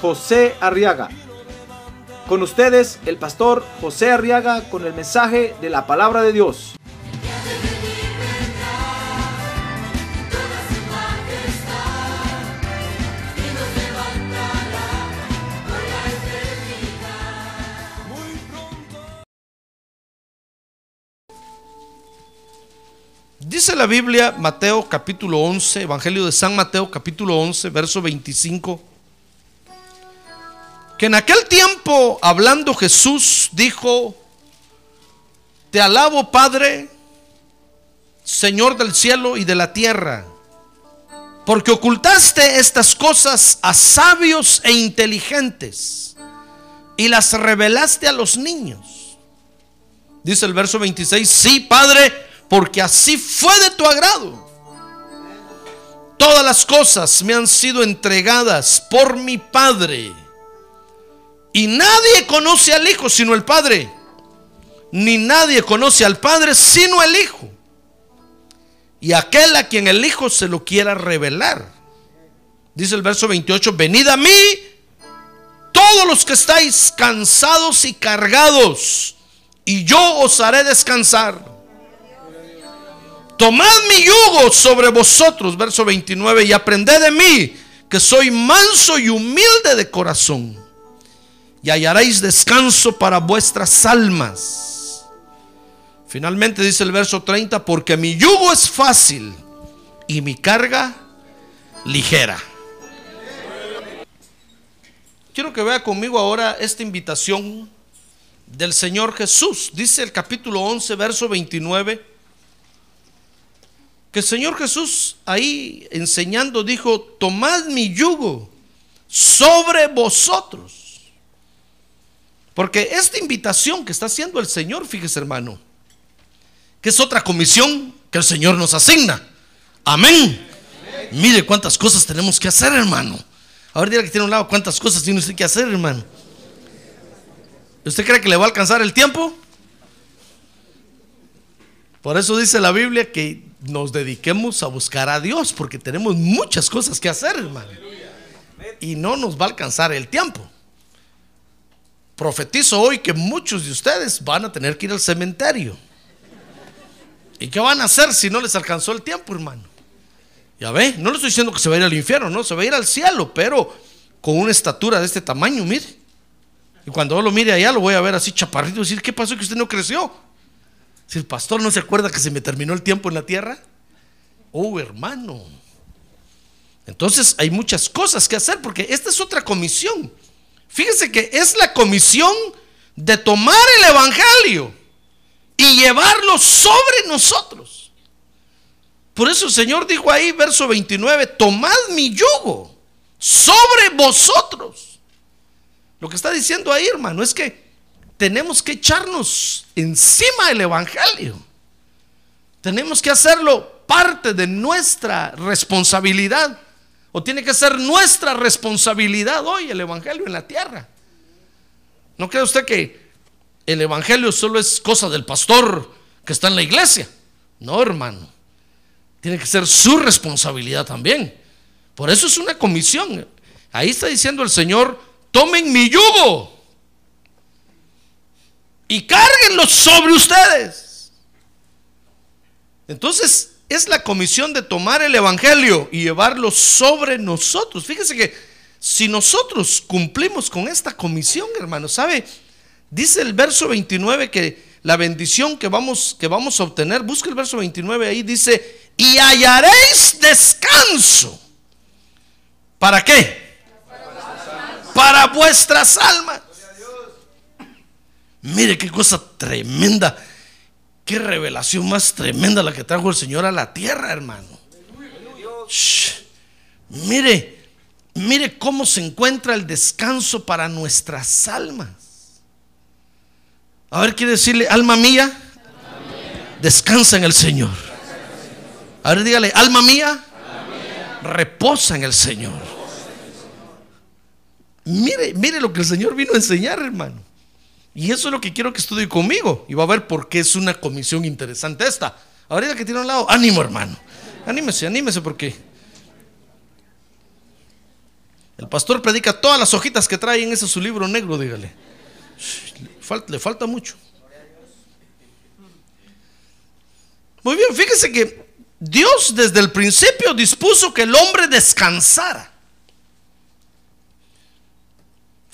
José Arriaga. Con ustedes, el pastor José Arriaga con el mensaje de la palabra de Dios. Dice la Biblia, Mateo capítulo 11, Evangelio de San Mateo capítulo 11, verso 25, que en aquel tiempo, hablando Jesús, dijo, te alabo Padre, Señor del cielo y de la tierra, porque ocultaste estas cosas a sabios e inteligentes y las revelaste a los niños. Dice el verso 26, sí, Padre, porque así fue de tu agrado. Todas las cosas me han sido entregadas por mi Padre. Y nadie conoce al Hijo sino el Padre. Ni nadie conoce al Padre sino el Hijo. Y aquel a quien el Hijo se lo quiera revelar. Dice el verso 28, venid a mí todos los que estáis cansados y cargados, y yo os haré descansar. Tomad mi yugo sobre vosotros, verso 29, y aprended de mí, que soy manso y humilde de corazón, y hallaréis descanso para vuestras almas. Finalmente dice el verso 30, porque mi yugo es fácil y mi carga ligera. Quiero que vea conmigo ahora esta invitación del Señor Jesús. Dice el capítulo 11, verso 29 que el Señor Jesús ahí enseñando dijo, tomad mi yugo sobre vosotros. Porque esta invitación que está haciendo el Señor, fíjese hermano, que es otra comisión que el Señor nos asigna. Amén. Mire cuántas cosas tenemos que hacer, hermano. A ver, que tiene un lado, cuántas cosas tiene usted que hacer, hermano. ¿Usted cree que le va a alcanzar el tiempo? Por eso dice la Biblia que nos dediquemos a buscar a Dios, porque tenemos muchas cosas que hacer, hermano. Y no nos va a alcanzar el tiempo. Profetizo hoy que muchos de ustedes van a tener que ir al cementerio. ¿Y qué van a hacer si no les alcanzó el tiempo, hermano? Ya ve, no le estoy diciendo que se va a ir al infierno, no, se va a ir al cielo, pero con una estatura de este tamaño, mire. Y cuando yo lo mire allá, lo voy a ver así chaparrito y decir, ¿qué pasó que usted no creció? Si el pastor no se acuerda que se me terminó el tiempo en la tierra. Oh, hermano. Entonces hay muchas cosas que hacer porque esta es otra comisión. Fíjense que es la comisión de tomar el Evangelio y llevarlo sobre nosotros. Por eso el Señor dijo ahí, verso 29, tomad mi yugo sobre vosotros. Lo que está diciendo ahí, hermano, es que tenemos que echarnos encima del Evangelio. Tenemos que hacerlo parte de nuestra responsabilidad. O tiene que ser nuestra responsabilidad hoy el Evangelio en la tierra. ¿No cree usted que el Evangelio solo es cosa del pastor que está en la iglesia? No, hermano. Tiene que ser su responsabilidad también. Por eso es una comisión. Ahí está diciendo el Señor, tomen mi yugo y cárguenlo sobre ustedes. Entonces es la comisión de tomar el Evangelio y llevarlo sobre nosotros. Fíjese que si nosotros cumplimos con esta comisión, hermano, ¿sabe? Dice el verso 29 que la bendición que vamos, que vamos a obtener, busca el verso 29 ahí, dice, y hallaréis descanso. ¿Para qué? Para vuestras almas. Mire qué cosa tremenda. Qué revelación más tremenda la que trajo el Señor a la tierra, hermano. mire, mire cómo se encuentra el descanso para nuestras almas. A ver, quiere decirle, alma mía, descansa en el Señor. A ver, dígale, alma mía, reposa en el Señor. Mire, mire lo que el Señor vino a enseñar, hermano. Y eso es lo que quiero que estudie conmigo. Y va a ver por qué es una comisión interesante esta. Ahorita que tiene un lado, ánimo, hermano. Anímese, anímese porque el pastor predica todas las hojitas que trae en ese su libro negro, dígale. Le falta mucho. Muy bien, fíjese que Dios desde el principio dispuso que el hombre descansara.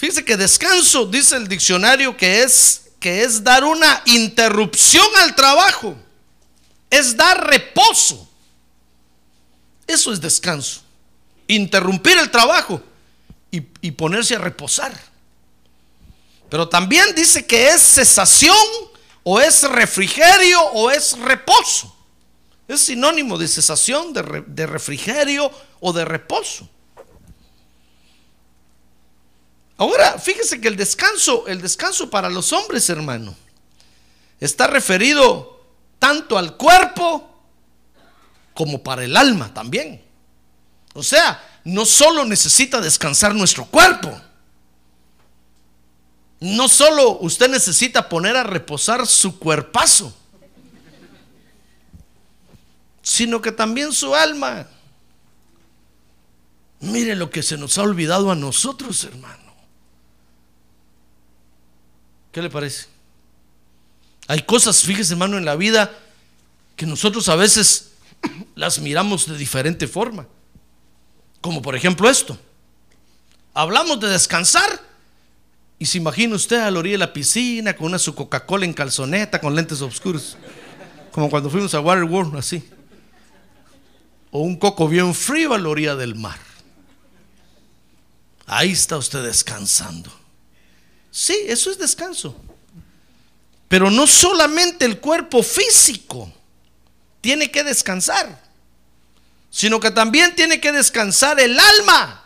Fíjese que descanso, dice el diccionario, que es, que es dar una interrupción al trabajo. Es dar reposo. Eso es descanso. Interrumpir el trabajo y, ponerse a reposar. Pero también dice que es cesación o es refrigerio o es reposo. Es sinónimo de cesación, de refrigerio o de reposo. Ahora, fíjese que el descanso, el descanso para los hombres, hermano, está referido tanto al cuerpo como para el alma también. O sea, no solo necesita descansar nuestro cuerpo, no solo usted necesita poner a reposar su cuerpazo, sino que también su alma. Mire lo que se nos ha olvidado a nosotros, hermano. ¿Qué le parece? Hay cosas, fíjese hermano, en la vida que nosotros a veces las miramos de diferente forma. Como por ejemplo esto. Hablamos de descansar y se imagina usted a la orilla de la piscina con una su Coca-Cola en calzoneta con lentes oscuros. Como cuando fuimos a Waterworld, así. O un coco bien frío a la orilla del mar. Ahí está usted descansando. Sí, eso es descanso. Pero no solamente el cuerpo físico tiene que descansar, sino que también tiene que descansar el alma.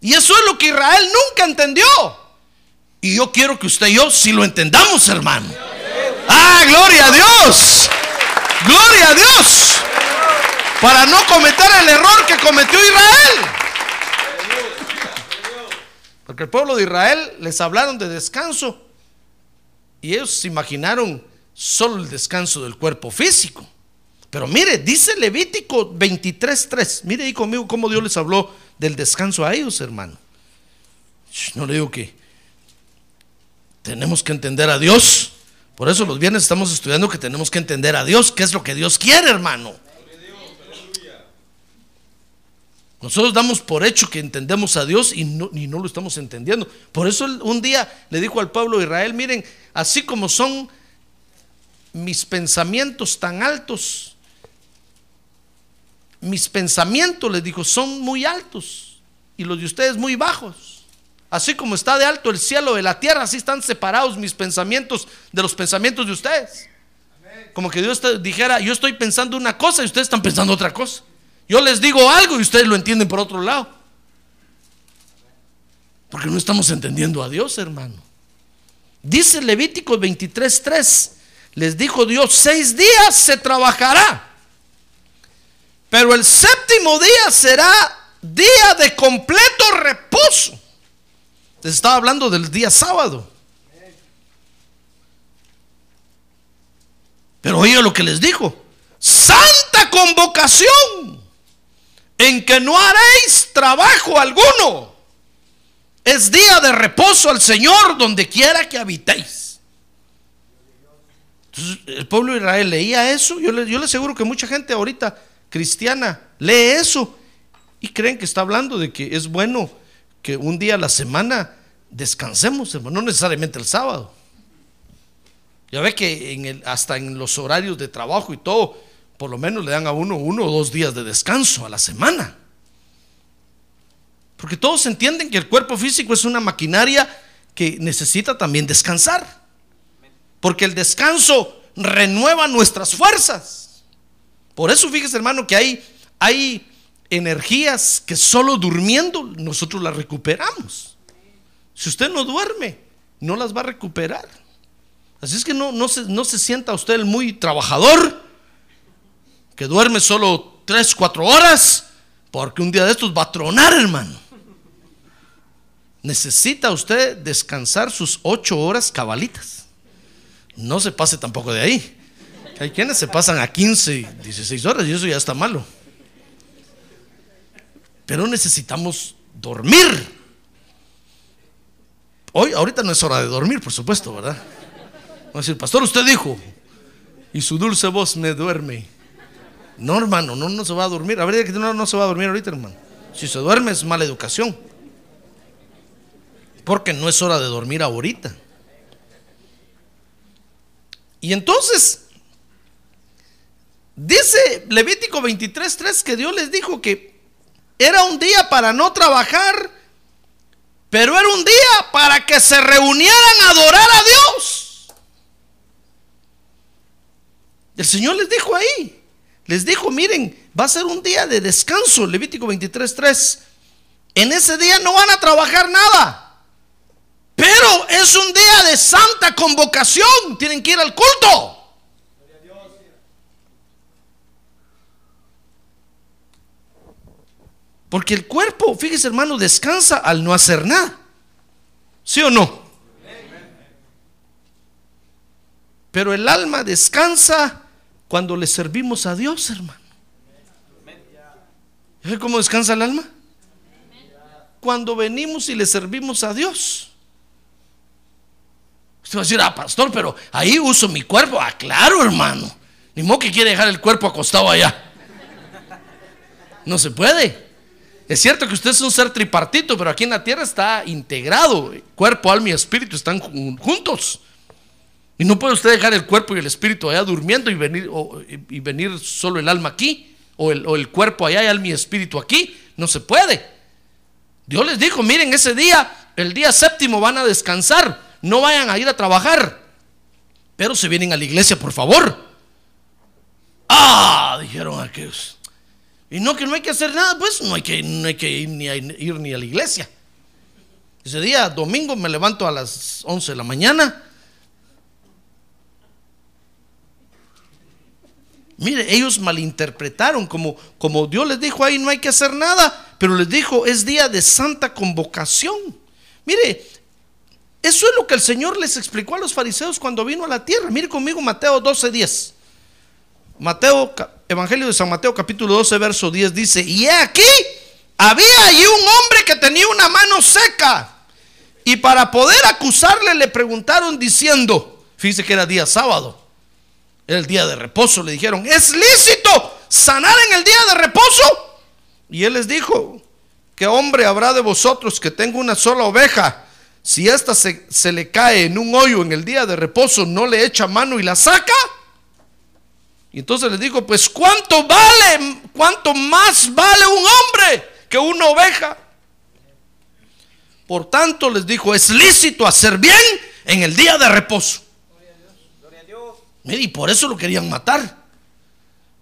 Y eso es lo que Israel nunca entendió. Y yo quiero que usted y yo sí lo entendamos, hermano. Ah, gloria a Dios. Gloria a Dios. Para no cometer el error que cometió Israel. Porque el pueblo de Israel les hablaron de descanso y ellos se imaginaron solo el descanso del cuerpo físico. Pero mire, dice Levítico 23.3. Mire ahí conmigo cómo Dios les habló del descanso a ellos, hermano. No le digo que tenemos que entender a Dios. Por eso los viernes estamos estudiando que tenemos que entender a Dios, qué es lo que Dios quiere, hermano. Nosotros damos por hecho que entendemos a Dios y no, lo estamos entendiendo. Por eso un día le dijo al pueblo de Israel, miren, así como son mis pensamientos tan altos, mis pensamientos, les dijo, son muy altos y los de ustedes muy bajos. Así como está de alto el cielo de la tierra, así están separados mis pensamientos de los pensamientos de ustedes. Como que Dios dijera, yo estoy pensando una cosa y ustedes están pensando otra cosa. Yo les digo algo y ustedes lo entienden por otro lado. Porque no estamos entendiendo a Dios, hermano. Dice Levítico 23:3, les dijo Dios, seis días se trabajará, pero el séptimo día será día de completo reposo. Les estaba hablando del día sábado. Pero oiga lo que les dijo, santa convocación en que no haréis trabajo alguno. Es día de reposo al Señor donde quiera que habitéis. Entonces, el pueblo de Israel leía eso. Yo le, aseguro que mucha gente ahorita cristiana lee eso y creen que está hablando de que es bueno que un día a la semana descansemos, no necesariamente el sábado. Ya ve que en hasta en los horarios de trabajo y todo, por lo menos le dan a uno uno o dos días de descanso a la semana. Porque todos entienden que el cuerpo físico es una maquinaria que necesita también descansar. Porque el descanso renueva nuestras fuerzas. Por eso fíjese hermano que hay, hay energías que solo durmiendo nosotros las recuperamos. Si usted no duerme, no las va a recuperar. Así es que no, no, se, no se sienta usted muy trabajador, que duerme solo 3, 4 horas, porque un día de estos va a tronar, hermano. Necesita usted descansar sus 8 horas cabalitas. No se pase tampoco de ahí. Hay quienes se pasan a 15, 16 horas y eso ya está malo. Pero necesitamos dormir. Hoy, ahorita no es hora de dormir, por supuesto, ¿verdad? Vamos a decir, pastor, usted dijo, y su dulce voz me duerme. No, hermano, no, no se va a dormir. A ver, que no, no se va a dormir ahorita, hermano. Si se duerme es mala educación. Porque no es hora de dormir ahorita. Y entonces, dice Levítico 23:3 que Dios les dijo que era un día para no trabajar, pero era un día para que se reunieran a adorar a Dios. El Señor les dijo ahí, les dijo, miren, va a ser un día de descanso, Levítico 23:3. En ese día no van a trabajar nada. Pero es un día de santa convocación. Tienen que ir al culto. Porque el cuerpo, fíjese hermano, descansa al no hacer nada. ¿Sí o no? Pero el alma descansa cuando le servimos a Dios, hermano. ¿Ve cómo descansa el alma? Cuando venimos y le servimos a Dios. Usted va a decir, ah, pastor, pero ahí uso mi cuerpo. Ah, claro, hermano. Ni modo que quiere dejar el cuerpo acostado allá. No se puede. Es cierto que usted es un ser tripartito, pero aquí en la tierra está integrado. Cuerpo, alma y espíritu están juntos. Y no puede usted dejar el cuerpo y el espíritu allá durmiendo y venir, y venir solo el alma aquí, o el, o el cuerpo allá y alma y espíritu aquí. No se puede. Dios les dijo, miren, ese día, el día séptimo van a descansar, no vayan a ir a trabajar, pero se vienen a la iglesia, por favor. Ah, dijeron aquellos. Y no que no hay que hacer nada, pues no hay que, no hay que ir, ni a, ir ni a la iglesia. Ese día, domingo, me levanto a las 11 de la mañana. Mire, ellos malinterpretaron, como, como Dios les dijo ahí, no hay que hacer nada, pero les dijo, es día de santa convocación. Mire, eso es lo que el Señor les explicó a los fariseos cuando vino a la tierra. Mire conmigo Mateo 12:10. Mateo, Evangelio de San Mateo capítulo 12, verso 10 dice, y aquí, había allí un hombre que tenía una mano seca. Y para poder acusarle le preguntaron diciendo, fíjese que era día sábado, el día de reposo, le dijeron, ¿es lícito sanar en el día de reposo? Y él les dijo, ¿qué hombre habrá de vosotros que tenga una sola oveja? Si ésta se, se le cae en un hoyo en el día de reposo, ¿no le echa mano y la saca? Y entonces les dijo, pues ¿cuánto vale, cuánto más vale un hombre que una oveja? Por tanto les dijo, es lícito hacer bien en el día de reposo. Y por eso lo querían matar.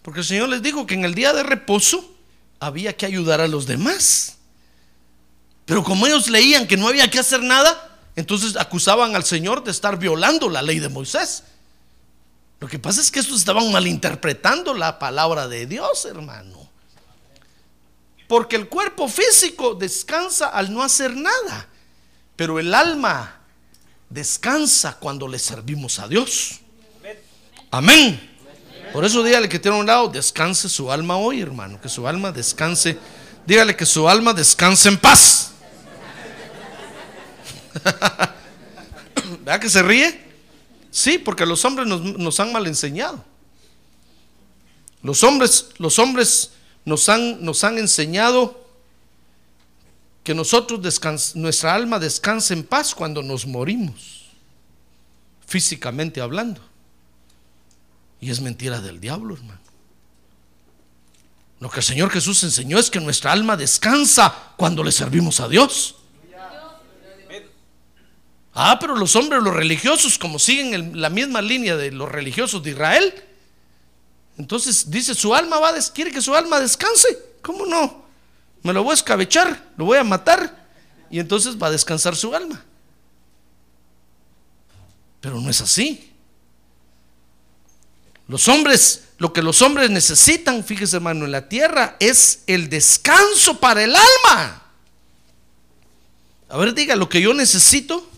Porque el Señor les dijo que en el día de reposo había que ayudar a los demás. Pero como ellos leían que no había que hacer nada, entonces acusaban al Señor de estar violando la ley de Moisés. Lo que pasa es que estos estaban malinterpretando la palabra de Dios, hermano. Porque el cuerpo físico descansa al no hacer nada, pero el alma descansa cuando le servimos a Dios. Amén. Por eso dígale que tiene un lado, descanse su alma hoy, hermano, que su alma descanse. Dígale que su alma descanse en paz. ¿Vea que se ríe? Sí, porque los hombres nos, han mal enseñado. Los hombres, los hombres nos han, nos han enseñado que nosotros nuestra alma descansa en paz cuando nos morimos, físicamente hablando. Y es mentira del diablo, hermano. Lo que el Señor Jesús enseñó es que nuestra alma descansa cuando le servimos a Dios. Ah, pero los hombres, los religiosos, como siguen la misma línea de los religiosos de Israel, entonces dice, su alma va, a quiere que su alma descanse. ¿Cómo no? Me lo voy a escabechar, lo voy a matar y entonces va a descansar su alma. Pero no es así. Los hombres, lo que los hombres necesitan, fíjese hermano, en la tierra es el descanso para el alma. A ver, diga, lo que yo necesito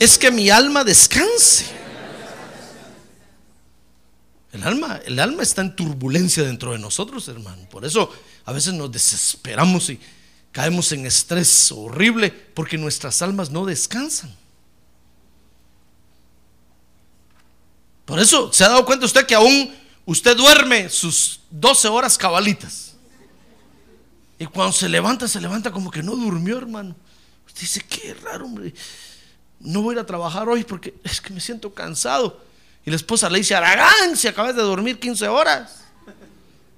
es que mi alma descanse. El alma, el alma está en turbulencia dentro de nosotros, hermano. Por eso a veces nos desesperamos y caemos en estrés horrible porque nuestras almas no descansan. Por eso se ha dado cuenta usted que aún usted duerme sus 12 horas cabalitas. Y cuando se levanta, se levanta como que no durmió, hermano. Usted dice, qué raro, hombre. No voy a ir a trabajar hoy porque es que me siento cansado. Y la esposa le dice, Aragán, si acabas de dormir 15 horas.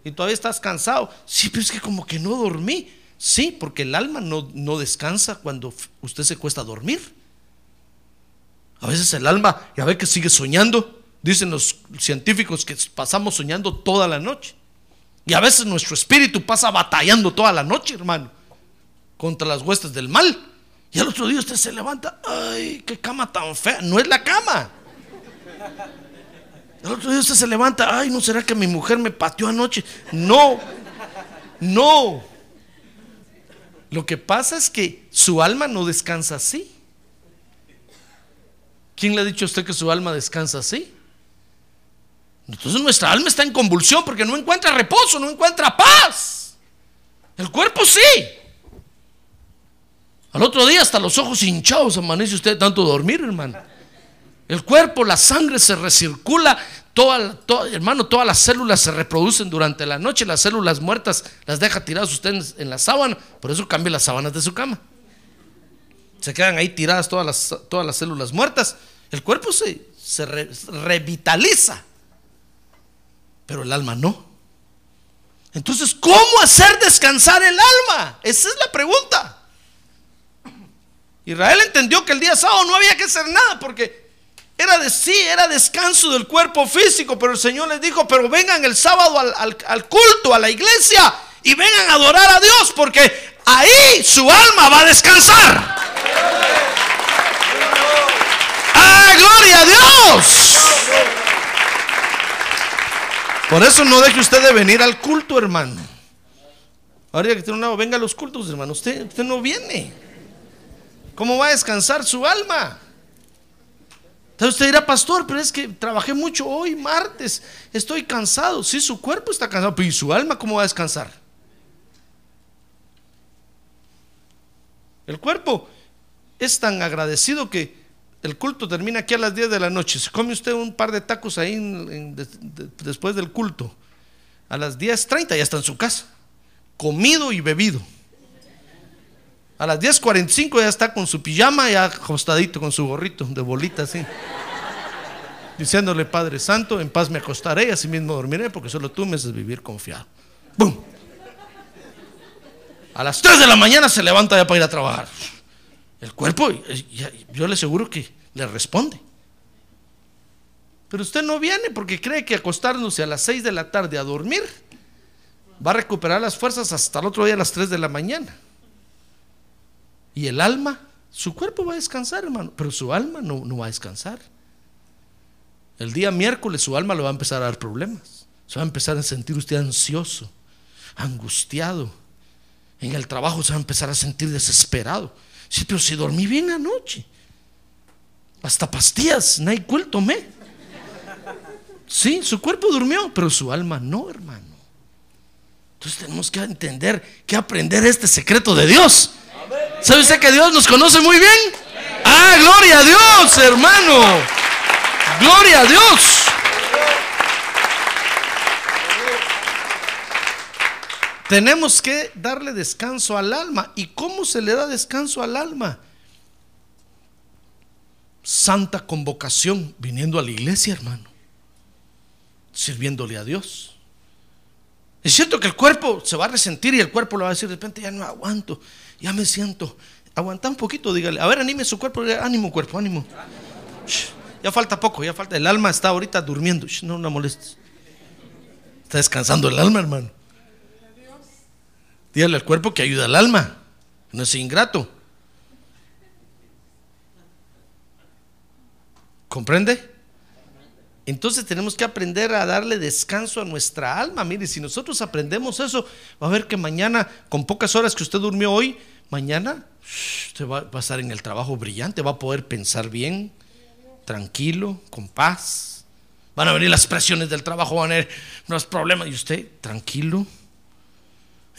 Y todavía estás cansado. Sí, pero es que como que no dormí. Sí, porque el alma no, no descansa cuando usted se cuesta dormir. A veces el alma, ya ve que sigue soñando. Dicen los científicos que pasamos soñando toda la noche. Y a veces nuestro espíritu pasa batallando toda la noche, hermano, contra las huestes del mal. Y al otro día usted se levanta, ay, qué cama tan fea. No es la cama. Al otro día usted se levanta, ay, ¿no será que mi mujer me pateó anoche? No, no. Lo que pasa es que su alma no descansa así. ¿Quién le ha dicho a usted que su alma descansa así? Entonces nuestra alma está en convulsión porque no encuentra reposo, no encuentra paz. El cuerpo sí. Al otro día hasta los ojos hinchados amanece usted tanto dormir, hermano. El cuerpo, la sangre se recircula, hermano, todas las células se reproducen durante la noche, las células muertas las deja tiradas usted en, la sábana, por eso cambia las sábanas de su cama. Se quedan ahí tiradas todas las, células muertas. El cuerpo se revitaliza pero el alma no. Entonces, ¿cómo hacer descansar el alma? Esa es la pregunta. Israel entendió que el día sábado no había que hacer nada porque era de sí, era descanso del cuerpo físico, pero el Señor les dijo, pero vengan el sábado al, culto, a la iglesia y vengan a adorar a Dios porque ahí su alma va a descansar. ¡Ah, gloria a Dios! Por eso no deje usted de venir al culto, hermano. Ahora que tiene un lado, venga a los cultos, hermano. Usted, usted no viene. ¿Cómo va a descansar su alma? Entonces usted dirá, pastor, pero es que trabajé mucho hoy, martes. Estoy cansado. Sí, su cuerpo está cansado, pero ¿y su alma cómo va a descansar? El cuerpo es tan agradecido que el culto termina aquí a las 10 de la noche. Se come usted un par de tacos ahí después del culto. A las 10.30 ya está en su casa. Comido y bebido. A las 10.45 ya está con su pijama, ya acostadito con su gorrito de bolita así. Diciéndole, Padre Santo, en paz me acostaré y así mismo dormiré porque solo tú me haces vivir confiado. ¡Bum! A las 3 de la mañana se levanta ya para ir a trabajar. El cuerpo, yo le aseguro que le responde. Pero usted no viene porque cree que acostándose a las 6 de la tarde a dormir va a recuperar las fuerzas hasta el otro día a las 3 de la mañana. Y el alma, su cuerpo va a descansar, hermano, pero su alma no, no va a descansar. El día miércoles su alma le va a empezar a dar problemas. Se va a empezar a sentir usted ansioso, angustiado. En el trabajo se va a empezar a sentir desesperado. Sí, pero si dormí bien anoche. Hasta pastillas, NyQuil tomé. Sí, su cuerpo durmió, pero su alma no, hermano. Entonces tenemos que entender, que aprender este secreto de Dios. ¿Sabe usted que Dios nos conoce muy bien? Ah, gloria a Dios, hermano. Gloria a Dios. Tenemos que darle descanso al alma. ¿Y cómo se le da descanso al alma? Santa convocación viniendo a la iglesia, hermano. Sirviéndole a Dios. Es cierto que el cuerpo se va a resentir y el cuerpo le va a decir de repente, ya no aguanto, ya me siento. Aguanta un poquito, dígale. A ver, anime su cuerpo, ánimo cuerpo, ánimo. ya falta poco, ya falta. El alma está ahorita durmiendo. no, no molestes. Está descansando el alma, hermano. Dígale al cuerpo que ayuda al alma. No es ingrato. ¿Comprende? Entonces tenemos que aprender a darle descanso a nuestra alma. Mire, si nosotros aprendemos eso, va a ver que mañana, con pocas horas que usted durmió hoy, mañana usted va, a estar en el trabajo brillante, va a poder pensar bien, tranquilo, con paz. Van a venir las presiones del trabajo, van a venir los problemas. Y usted, tranquilo.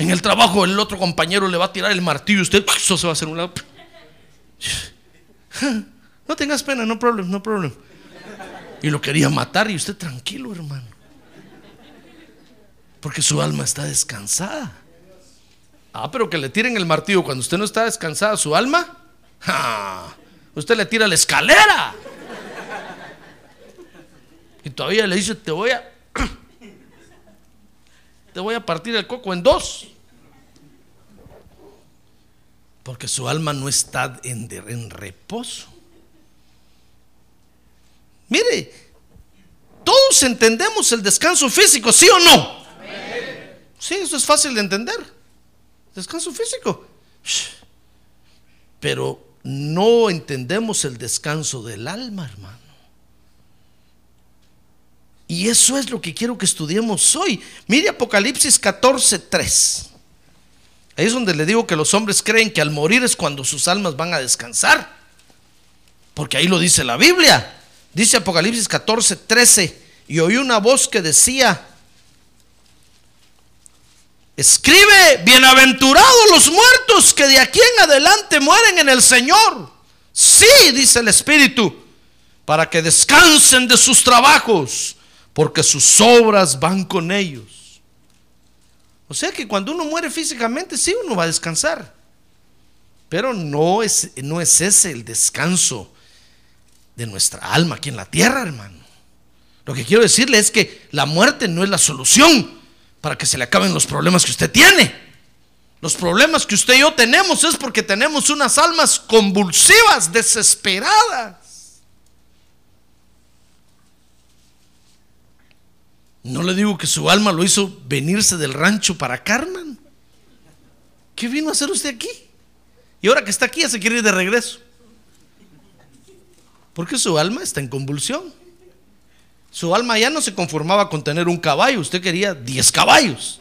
En el trabajo, el otro compañero le va a tirar el martillo y usted, eso se va a hacer un lado. No tengas pena, no problema, no problema. Y lo quería matar y usted tranquilo, hermano. Porque su alma está descansada. Ah, pero que le tiren el martillo cuando usted no está descansada, su alma. Usted le tira la escalera. Y todavía le dice, te voy a... Voy a partir el coco en dos. Porque su alma no está en reposo. Mire, todos entendemos el descanso físico, ¿sí o no? Sí, eso es fácil de entender. Descanso físico. Pero no entendemos el descanso del alma, hermano. Y eso es lo que quiero que estudiemos hoy. Mire Apocalipsis 14, 3. Ahí es donde le digo que los hombres creen que al morir es cuando sus almas van a descansar. Porque ahí lo dice la Biblia. Dice Apocalipsis 14, 13, y oí una voz que decía, escribe, bienaventurados los muertos que de aquí en adelante mueren en el Señor. Sí, dice el Espíritu, para que descansen de sus trabajos, porque sus obras van con ellos. O sea que cuando uno muere físicamente, sí, uno va a descansar. Pero no es, no es ese el descanso de nuestra alma aquí en la tierra, hermano. Lo que quiero decirle es que la muerte no es la solución para que se le acaben los problemas que usted tiene. Los problemas que usted y yo tenemos es porque tenemos unas almas convulsivas, desesperadas. No le digo que su alma lo hizo venirse del rancho para Carmen. ¿Qué vino a hacer usted aquí? Y ahora que está aquí ya se quiere ir de regreso. Porque su alma está en convulsión. Su alma ya no se conformaba con tener un caballo, usted quería 10 caballos.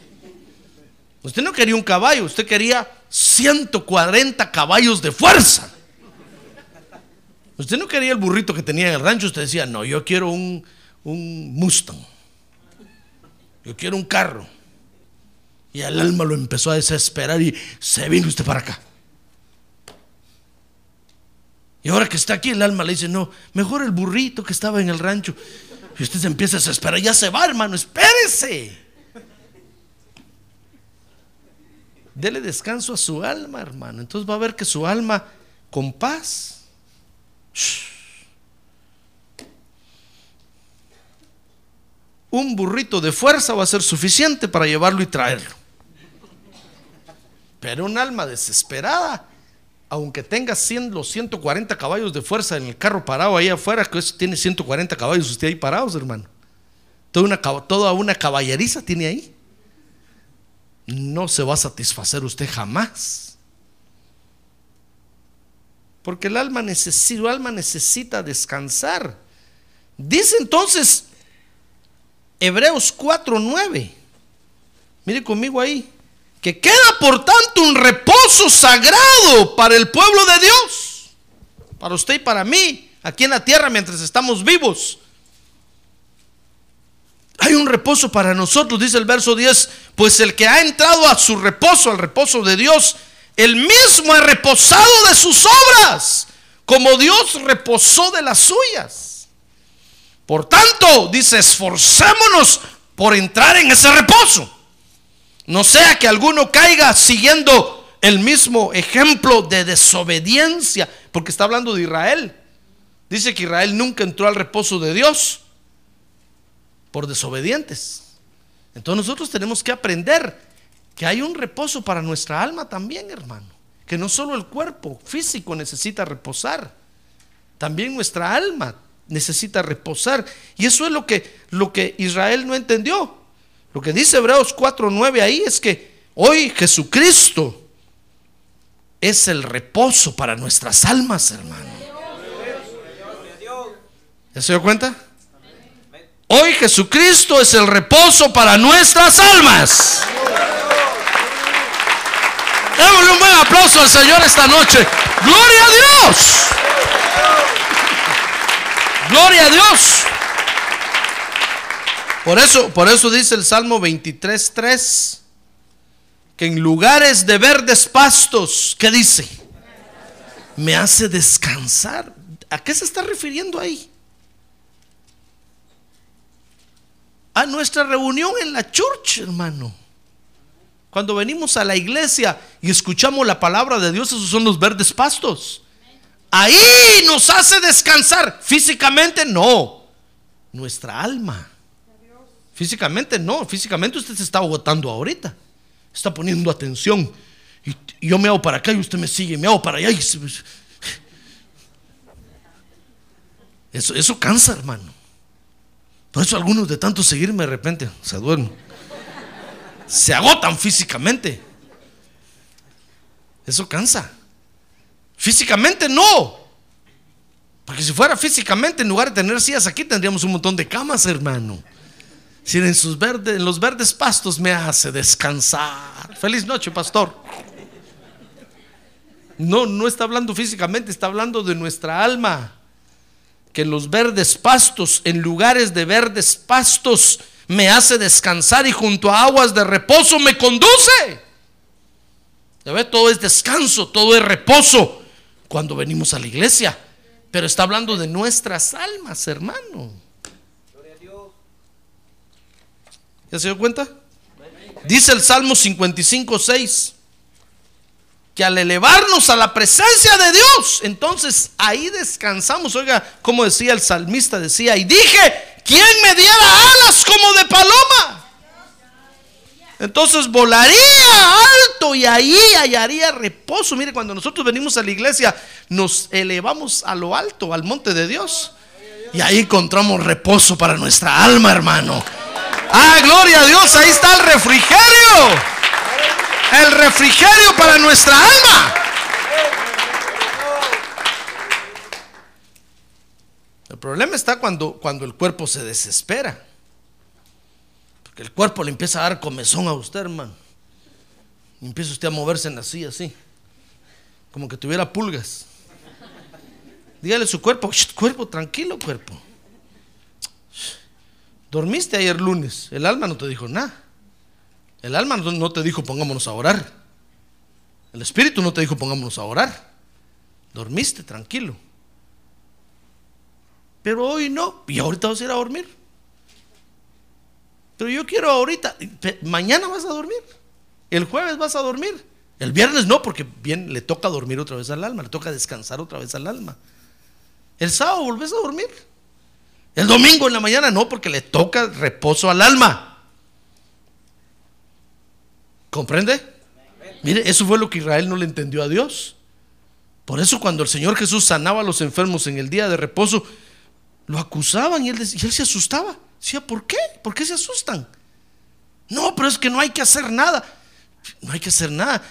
Usted no quería un caballo, usted quería 140 caballos de fuerza. Usted no quería el burrito que tenía en el rancho, usted decía, no, yo quiero un, un Mustang. Yo quiero un carro. Y el alma lo empezó a desesperar y se vino usted para acá. Y ahora que está aquí, el alma le dice, no, mejor el burrito que estaba en el rancho. Y usted se empieza a desesperar, ya se va, hermano, espérese. Dele descanso a su alma, hermano. Entonces va a ver que su alma con paz. Un burrito de fuerza va a ser suficiente para llevarlo y traerlo. Pero un alma desesperada aunque tenga 100, los 140 caballos de fuerza en el carro parado ahí afuera, que eso tiene 140 caballos usted ahí parados, hermano. Toda una, toda una caballeriza tiene ahí. No se va a satisfacer usted jamás. Porque el alma necesita, el alma necesita descansar. Dice entonces Hebreos 4:9. Mire conmigo ahí que queda por tanto un reposo sagrado para el pueblo de Dios, para usted y para mí, aquí en la tierra mientras estamos vivos. Hay un reposo para nosotros, dice el verso 10, pues el que ha entrado a su reposo, al reposo de Dios, el mismo ha reposado de sus obras, como Dios reposó de las suyas. Por tanto, dice, esforcémonos por entrar en ese reposo. No sea que alguno caiga siguiendo el mismo ejemplo de desobediencia, porque está hablando de Israel. Dice que Israel nunca entró al reposo de Dios por desobedientes. Entonces nosotros tenemos que aprender que hay un reposo para nuestra alma también, hermano. Que no solo el cuerpo físico necesita reposar, también nuestra alma necesita reposar. Y eso es lo que, lo que Israel no entendió. Lo que dice Hebreos 4:9 ahí es que hoy Jesucristo es el reposo para nuestras almas, hermano. ¿Ya se dio cuenta? Hoy Jesucristo es el reposo para nuestras almas. Démosle un buen aplauso al Señor esta noche. Gloria a Dios. Gloria a Dios. Por eso, por eso dice el Salmo 23:3 que en lugares de verdes pastos, ¿qué dice? Me hace descansar. ¿A qué se está refiriendo ahí? A nuestra reunión en la church, hermano. Cuando venimos a la iglesia y escuchamos la palabra de Dios, esos son los verdes pastos. Ahí nos hace descansar. Físicamente no. Nuestra alma. Físicamente no. Físicamente usted se está agotando ahorita. Está poniendo atención. Y, yo me hago para acá y usted me sigue. Me hago para allá. Y eso, eso cansa, hermano. Por eso algunos de tanto seguirme de repente se duermen. Se agotan físicamente. Eso cansa. Físicamente no. Porque si fuera físicamente, en lugar de tener sillas aquí, tendríamos un montón de camas, hermano. Si en, sus verdes, en los verdes pastos me hace descansar. Feliz noche, pastor. No, no está hablando físicamente, está hablando de nuestra alma. Que en los verdes pastos, en lugares de verdes pastos, me hace descansar y junto a aguas de reposo me conduce. Ya ve, todo es descanso, todo es reposo cuando venimos a la iglesia. Pero está hablando de nuestras almas, hermano. ¿Ya se dio cuenta? Dice el Salmo 55, 6 que al elevarnos a la presencia de Dios, entonces ahí descansamos. Oiga, como decía el salmista, decía, y dije, ¿quién me diera alas como de paloma? Entonces volaría alto y ahí hallaría reposo. Mire, cuando nosotros venimos a la iglesia, nos elevamos a lo alto, al monte de Dios. Y ahí encontramos reposo para nuestra alma, hermano. Ah, gloria a Dios, ahí está el refrigerio. El refrigerio para nuestra alma. El problema está cuando, cuando el cuerpo se desespera. Porque el cuerpo le empieza a dar comezón a usted, hermano. Empieza usted a moverse en así, así. Como que tuviera pulgas. Dígale su cuerpo, "Shh, cuerpo, tranquilo, cuerpo. Dormiste ayer lunes. El alma no te dijo nada. El alma no te dijo pongámonos a orar. El espíritu no te dijo pongámonos a orar. Dormiste tranquilo. Pero hoy no. Y ahorita vas a ir a dormir. Pero yo quiero ahorita. Mañana vas a dormir. El jueves vas a dormir. El viernes no, porque bien le toca dormir otra vez al alma. Le toca descansar otra vez al alma. El sábado volvés a dormir. El domingo en la mañana no, porque le toca reposo al alma. ¿Comprende? Mire, eso fue lo que Israel no le entendió a Dios. Por eso cuando el Señor Jesús sanaba a los enfermos en el día de reposo, lo acusaban y él, y él se asustaba. Decía, ¿por qué? ¿Por qué se asustan? No, pero es que no hay que hacer nada. No hay que hacer nada.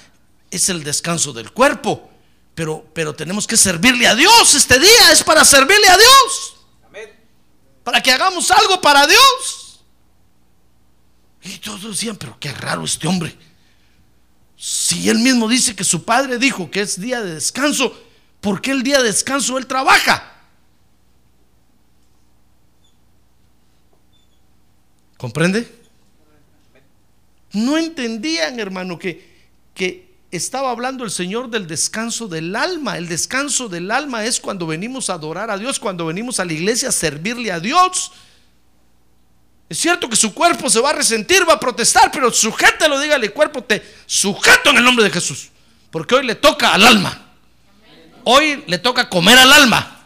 Es el descanso del cuerpo. Pero, pero tenemos que servirle a Dios. Este día es para servirle a Dios. Para que hagamos algo para Dios. Y todos decían, pero qué raro este hombre. Si él mismo dice que su padre dijo que es día de descanso, ¿por qué el día de descanso él trabaja? ¿Comprende? No entendían, hermano, que, que estaba hablando el Señor del descanso del alma. El descanso del alma es cuando venimos a adorar a Dios, cuando venimos a la iglesia a servirle a Dios. Es cierto que su cuerpo se va a resentir, va a protestar, pero sujételo, dígale, cuerpo, te sujeto en el nombre de Jesús. Porque hoy le toca al alma. Hoy le toca comer al alma.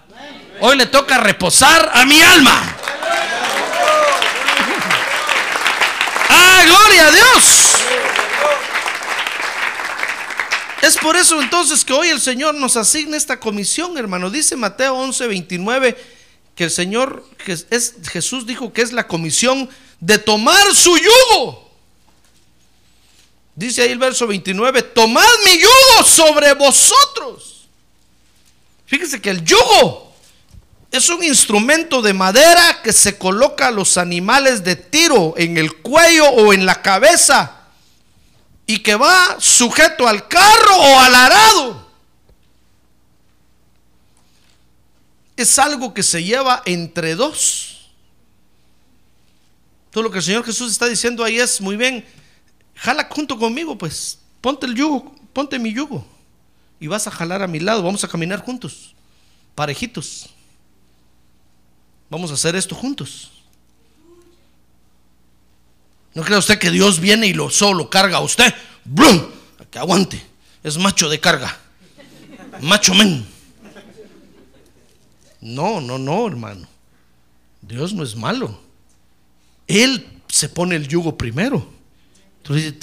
Hoy le toca reposar a mi alma. ¡Ah, gloria a Dios! Es por eso entonces que hoy el Señor nos asigna esta comisión, hermano. Dice Mateo 11, 29 que el Señor, es, Jesús dijo que es la comisión de tomar su yugo. Dice ahí el verso 29, tomad mi yugo sobre vosotros. Fíjese que el yugo es un instrumento de madera que se coloca a los animales de tiro en el cuello o en la cabeza y que va sujeto al carro o al arado. Es algo que se lleva entre dos. Todo lo que el Señor Jesús está diciendo ahí es muy bien jala junto conmigo, pues, ponte el yugo, ponte mi yugo. Y vas a jalar a mi lado, vamos a caminar juntos, parejitos. Vamos a hacer esto juntos. No crea usted que Dios viene y lo solo carga a usted. ¡Blum! Que aguante. Es macho de carga. Macho men. No, no, no, hermano. Dios no es malo. Él se pone el yugo primero. Entonces,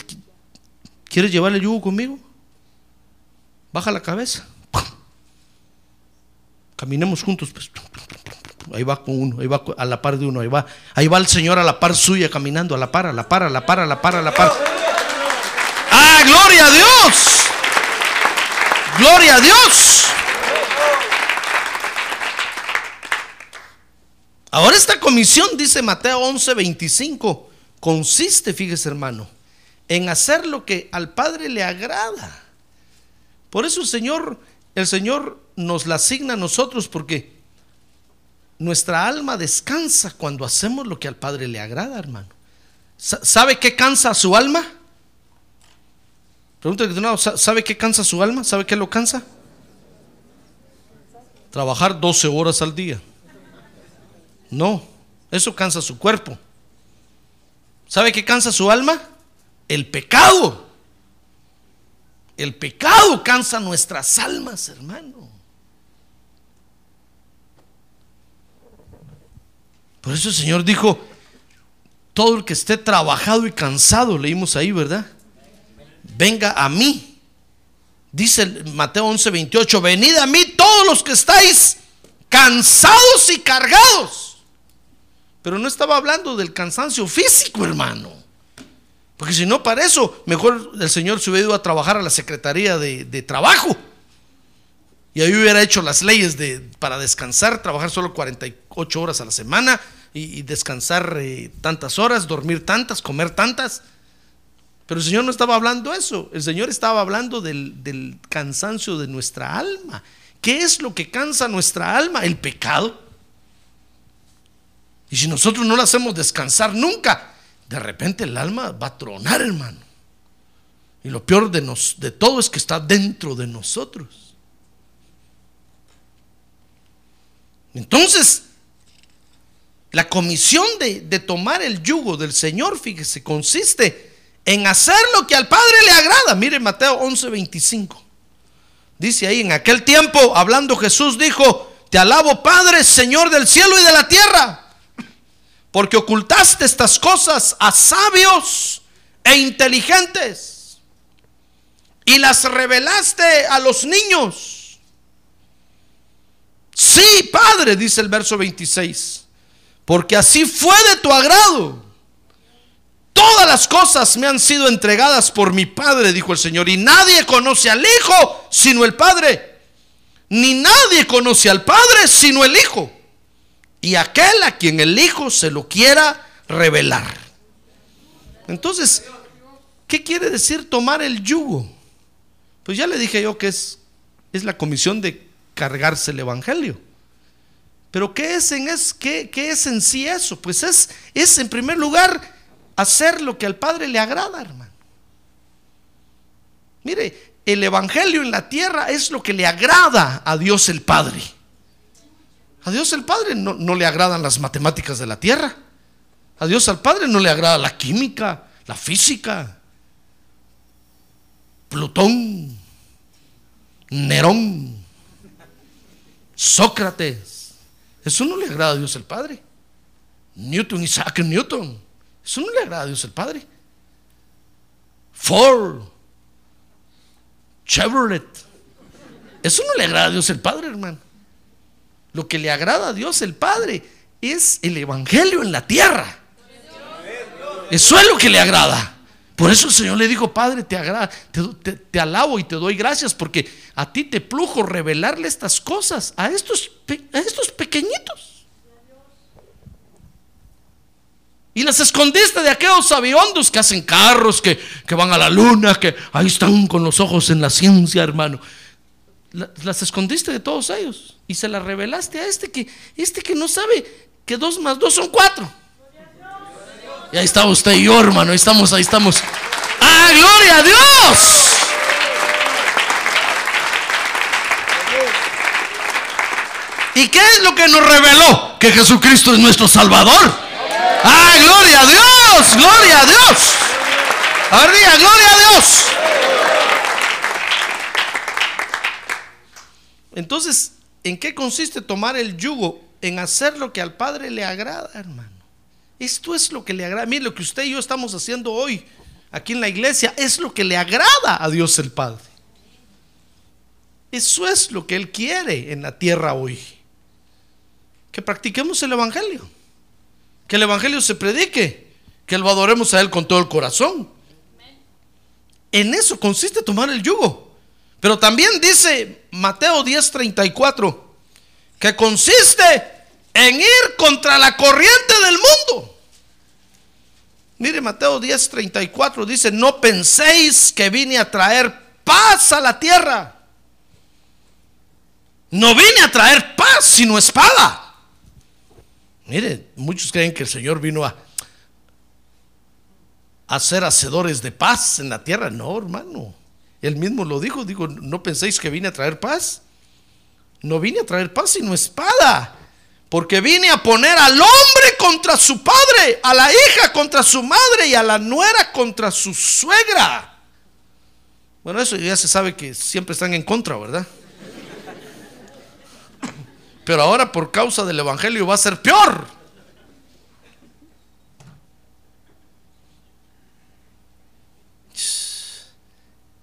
¿quieres llevar el yugo conmigo? Baja la cabeza. Caminemos juntos. Pues. Ahí va con uno, ahí va a la par de uno, ahí va. Ahí va el Señor a la par suya caminando, a la par, a la par, a la par, a la par, a la par. ¡Ah, gloria a Dios! ¡Gloria a Dios! Ahora esta comisión, dice Mateo 11, 25, consiste, fíjese hermano, en hacer lo que al Padre le agrada. Por eso el Señor, el Señor nos la asigna a nosotros porque nuestra alma descansa cuando hacemos lo que al Padre le agrada, hermano. ¿Sabe qué cansa su alma? Pregúntale, ¿sabe qué cansa su alma? ¿Sabe qué lo cansa? Trabajar 12 horas al día. No, eso cansa su cuerpo. ¿Sabe qué cansa su alma? El pecado. El pecado cansa nuestras almas, hermano. Por eso el Señor dijo, todo el que esté trabajado y cansado, leímos ahí, ¿verdad? Venga a mí. Dice Mateo 11, 28, venid a mí todos los que estáis cansados y cargados. Pero no estaba hablando del cansancio físico, hermano. Porque si no, para eso, mejor el Señor se hubiera ido a trabajar a la Secretaría de, Trabajo. Y ahí hubiera hecho las leyes de, para descansar, trabajar solo 48 horas a la semana y, descansar eh, tantas horas, dormir tantas, comer tantas. Pero el Señor no estaba hablando eso. El Señor estaba hablando del, del cansancio de nuestra alma. ¿Qué es lo que cansa nuestra alma? El pecado. Y si nosotros no lo hacemos descansar nunca, de repente el alma va a tronar, hermano. Y lo peor de, nos, de todo es que está dentro de nosotros. Entonces, la comisión de, tomar el yugo del Señor, fíjese, consiste en hacer lo que al Padre le agrada. Mire Mateo 11:25. Dice ahí, en aquel tiempo, hablando Jesús, dijo, te alabo Padre, Señor del cielo y de la tierra porque ocultaste estas cosas a sabios e inteligentes y las revelaste a los niños. Sí, Padre, dice el verso 26, porque así fue de tu agrado. Todas las cosas me han sido entregadas por mi Padre, dijo el Señor, y nadie conoce al Hijo sino el Padre, ni nadie conoce al Padre sino el Hijo y aquel a quien el Hijo se lo quiera revelar. Entonces, ¿qué quiere decir tomar el yugo? Pues ya le dije yo que es, es la comisión de cargarse el Evangelio. Pero ¿qué es en, es, qué, qué es en sí eso? Pues es, es en primer lugar hacer lo que al Padre le agrada, hermano. Mire, el Evangelio en la tierra es lo que le agrada a Dios el Padre. A Dios el Padre no, le agradan las matemáticas de la tierra. A Dios al Padre no le agrada la química, la física. Plutón, Nerón, Sócrates. Eso no le agrada a Dios el Padre. Newton, Isaac Newton. Eso no le agrada a Dios el Padre. Ford, Chevrolet. Eso no le agrada a Dios el Padre, hermano. Lo que le agrada a Dios el Padre es el Evangelio en la tierra. Eso es lo que le agrada. Por eso el Señor le dijo, Padre, te, agrada, te, alabo y te doy gracias porque a ti te plujo revelarle estas cosas a estos, a estos pequeñitos. Y las escondiste de aquellos sabiondos que hacen carros, que, que van a la luna, que ahí están con los ojos en la ciencia, hermano. La- las escondiste de todos ellos y se las revelaste a este que, este que no sabe que dos más dos son cuatro. Y ahí está usted y yo, hermano. Ahí estamos, ahí estamos. ¡Ah, gloria a Dios! ¿Y qué es lo que nos reveló? Que Jesucristo es nuestro Salvador. ¡Ah, gloria a Dios! ¡Gloria a Dios! A ver, diga, gloria a Dios. Entonces, ¿en qué consiste tomar el yugo? En hacer lo que al Padre le agrada, hermano. Esto es lo que le agrada. Mire, lo que usted y yo estamos haciendo hoy aquí en la iglesia es lo que le agrada a Dios el Padre. Eso es lo que Él quiere en la tierra hoy. Que practiquemos el Evangelio. Que el Evangelio se predique. Que lo adoremos a Él con todo el corazón. En eso consiste tomar el yugo. Pero también dice Mateo 10:34 que consiste en ir contra la corriente del mundo. Mire, Mateo 10:34 dice, no penséis que vine a traer paz a la tierra. No vine a traer paz, sino espada. Mire, muchos creen que el Señor vino a, a ser hacedores de paz en la tierra. No, hermano. Él mismo lo dijo, digo, no penséis que vine a traer paz. No vine a traer paz, sino espada. Porque vine a poner al hombre contra su padre, a la hija contra su madre y a la nuera contra su suegra. Bueno, eso ya se sabe que siempre están en contra, ¿verdad? Pero ahora por causa del Evangelio va a ser peor.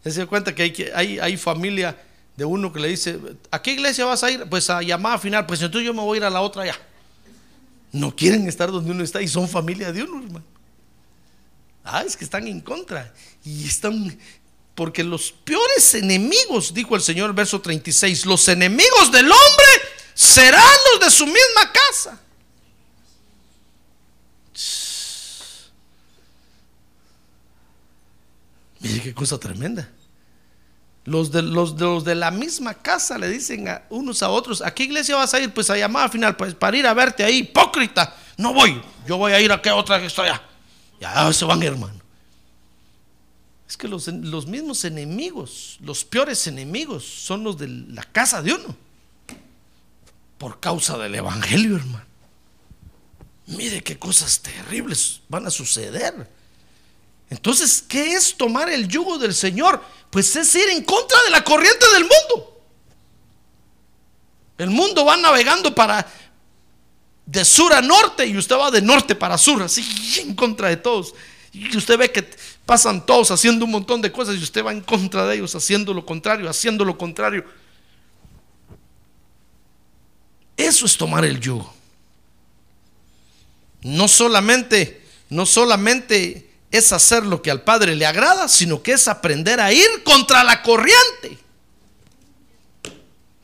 Se dio cuenta que hay, hay, familia de uno que le dice, ¿a qué iglesia vas a ir? Pues a llamada final, pues entonces yo me voy a ir a la otra allá. No quieren estar donde uno está y son familia de uno, hermano. Ah, es que están en contra. Y están, porque los peores enemigos, dijo el Señor, verso 36, los enemigos del hombre serán los de su misma casa. Mire qué cosa tremenda. Los de, los, de los de la misma casa le dicen a unos a otros, ¿a qué iglesia vas a ir? Pues a llamada final, pues para ir a verte ahí, hipócrita. No voy, yo voy a ir a qué otra que está allá. Ya se van, hermano. Es que los, los mismos enemigos, los peores enemigos, son los de la casa de uno. Por causa del Evangelio, hermano. Mire qué cosas terribles van a suceder. Entonces, ¿qué es tomar el yugo del Señor? Pues es ir en contra de la corriente del mundo. El mundo va navegando para de sur a norte y usted va de norte para sur, así en contra de todos. Y usted ve que pasan todos haciendo un montón de cosas y usted va en contra de ellos, haciendo lo contrario, haciendo lo contrario. Eso es tomar el yugo. No solamente, no solamente es hacer lo que al Padre le agrada, sino que es aprender a ir contra la corriente.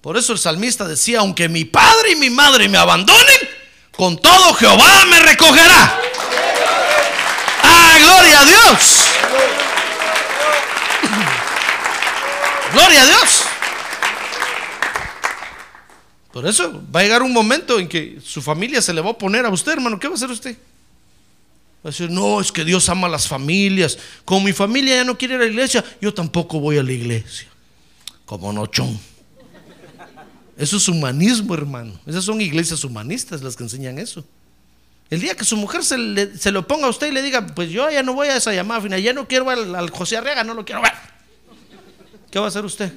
Por eso el salmista decía, aunque mi padre y mi madre me abandonen, con todo Jehová me recogerá. ¡Ah, gloria a Dios! ¡Gloria a Dios! Por eso va a llegar un momento en que su familia se le va a oponer a usted, hermano. ¿Qué va a hacer usted? Va a decir, no, es que Dios ama a las familias. Como mi familia ya no quiere ir a la iglesia, yo tampoco voy a la iglesia. Como nochón. Eso es humanismo, hermano. Esas son iglesias humanistas las que enseñan eso. El día que su mujer se, le- se lo ponga a usted y le diga, pues yo ya no voy a esa llamada final, ya no quiero al, al José Arriaga, no lo quiero ver. ¿Qué va a hacer usted?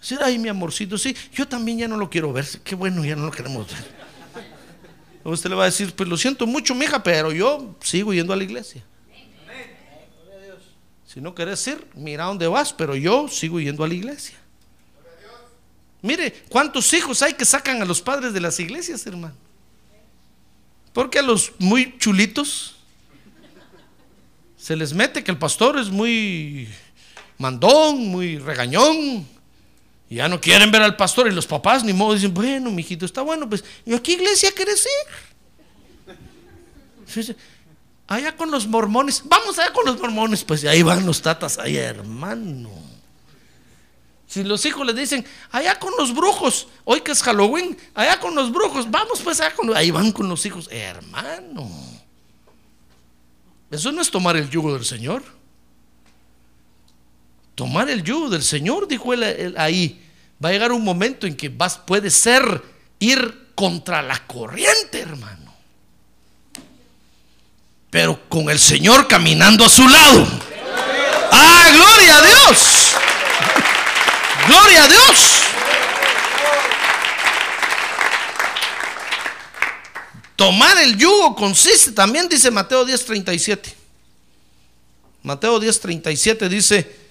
Decir, ay, mi amorcito, sí, yo también ya no lo quiero ver. Qué bueno, ya no lo queremos ver. Usted le va a decir, pues lo siento mucho, mija, pero yo sigo yendo a la iglesia. Si no querés ir, mira dónde vas, pero yo sigo yendo a la iglesia. Mire, ¿cuántos hijos hay que sacan a los padres de las iglesias, hermano? Porque a los muy chulitos Se les mete que el pastor es muy mandón, muy regañón. Y ya no quieren ver al pastor y los papás ni modo dicen, bueno, mijito, está bueno, pues, ¿y a qué iglesia quieres ir? Allá con los mormones, vamos allá con los mormones, pues ahí van los tatas, ahí hermano. Si los hijos le dicen, allá con los brujos, hoy que es Halloween, allá con los brujos, vamos pues allá con ahí van con los hijos, hermano. Eso no es tomar el yugo del Señor. Tomar el yugo del Señor, dijo él, ahí. Va a llegar un momento en que vas, puede ser ir contra la corriente, hermano. Pero con el Señor caminando a su lado. ¡Ah, gloria a Dios! ¡Gloria a Dios! Tomar el yugo consiste, también dice Mateo 10:37. Mateo 10:37 dice,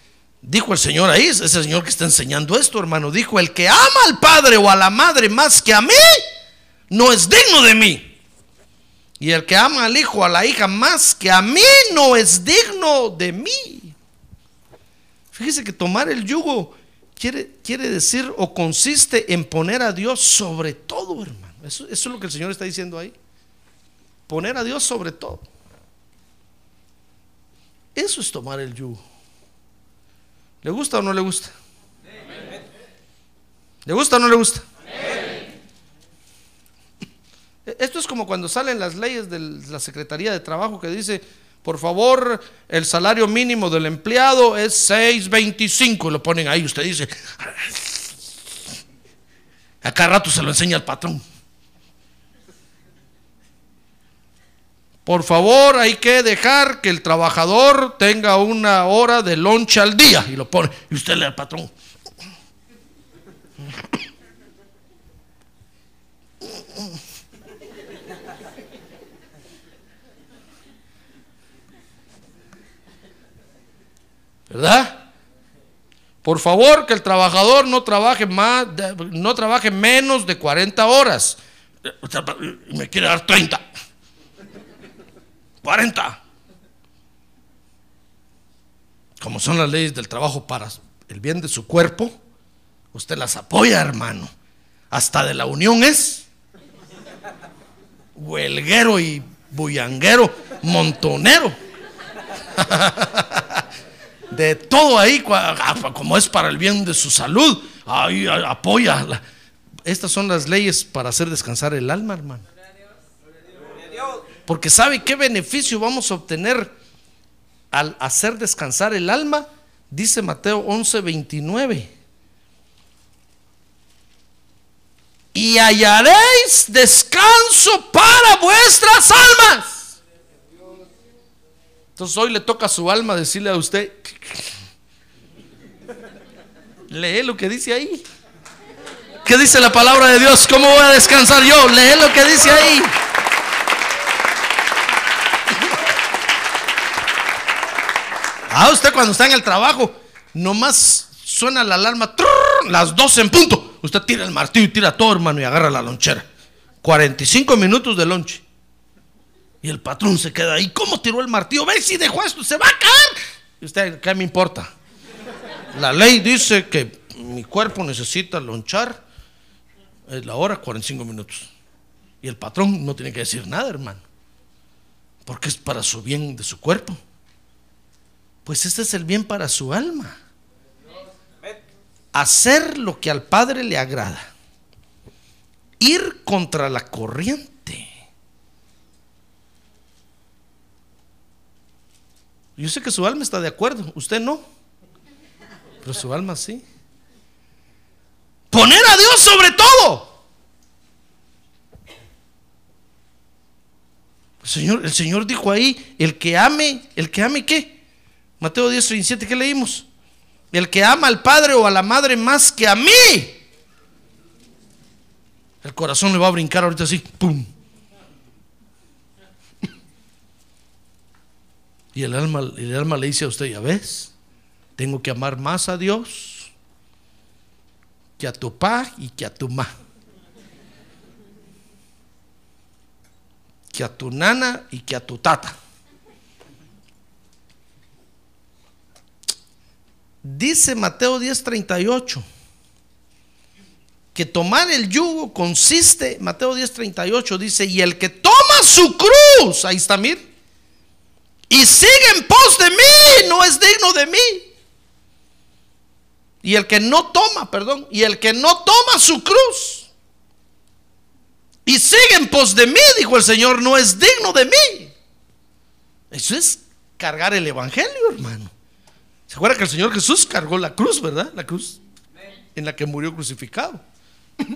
dijo el Señor ahí, ese señor que está enseñando esto, hermano, dijo, el que ama al padre o a la madre más que a mí, no es digno de mí. Y el que ama al hijo o a la hija más que a mí, no es digno de mí. Fíjese que tomar el yugo quiere, quiere decir o consiste en poner a Dios sobre todo, hermano. Eso, es lo que el Señor está diciendo ahí. Poner a Dios sobre todo. Eso es tomar el yugo. ¿Le gusta o no le gusta? ¿Le gusta o no le gusta? Esto es como cuando salen las leyes de la Secretaría de Trabajo que dice, por favor, el salario mínimo del empleado es 6.25. Lo ponen ahí, usted dice, acá rato se lo enseña el patrón. Por favor, hay que dejar que el trabajador tenga una hora de lonche al día. Y lo pone. Y usted le al patrón. ¿Verdad? Por favor, que el trabajador no trabaje más, no trabaje menos de 40 horas. Me quiere dar 30. 40. Como son las leyes del trabajo para el bien de su cuerpo, usted las apoya, hermano. Hasta de la unión es huelguero y bullanguero, montonero. De todo ahí, como es para el bien de su salud, ahí apoya. Estas son las leyes para hacer descansar el alma, hermano. Porque ¿sabe qué beneficio vamos a obtener al hacer descansar el alma? Dice Mateo 11, 29. Y hallaréis descanso para vuestras almas. Entonces hoy le toca a su alma decirle a usted, lee lo que dice ahí. ¿Qué dice la palabra de Dios? ¿Cómo voy a descansar yo? Lee lo que dice ahí. Ah, usted cuando está en el trabajo, nomás suena la alarma, las 12 en punto. Usted tira el martillo y tira todo, hermano, y agarra la lonchera. 45 minutos de lonche. Y el patrón se queda ahí. ¿Cómo tiró el martillo? Ve si dejó esto, se va a caer. Y usted, ¿qué me importa? La ley dice que mi cuerpo necesita lonchar. Es la hora, 45 minutos. Y el patrón no tiene que decir nada, hermano. Porque es para su bien de su cuerpo pues este es el bien para su alma. Hacer lo que al Padre le agrada. Ir contra la corriente. Yo sé que su alma está de acuerdo, usted no. Pero su alma sí. Poner a Dios sobre todo. El Señor, el Señor dijo ahí, el que ame, el que ame qué? Mateo 10, 37, ¿qué leímos? El que ama al padre o a la madre más que a mí. El corazón le va a brincar ahorita así, ¡pum! Y el alma, el alma le dice a usted, ya ves, tengo que amar más a Dios que a tu pa y que a tu ma. Que a tu nana y que a tu tata. Dice Mateo 10:38 que tomar el yugo consiste, Mateo 10:38 dice, y el que toma su cruz, ahí está, mir, y sigue en pos de mí, no es digno de mí. Y el que no toma, perdón, y el que no toma su cruz y sigue en pos de mí, dijo el Señor, no es digno de mí. Eso es cargar el Evangelio, hermano. ¿Se acuerda que el Señor Jesús cargó la cruz, verdad? La cruz en la que murió crucificado.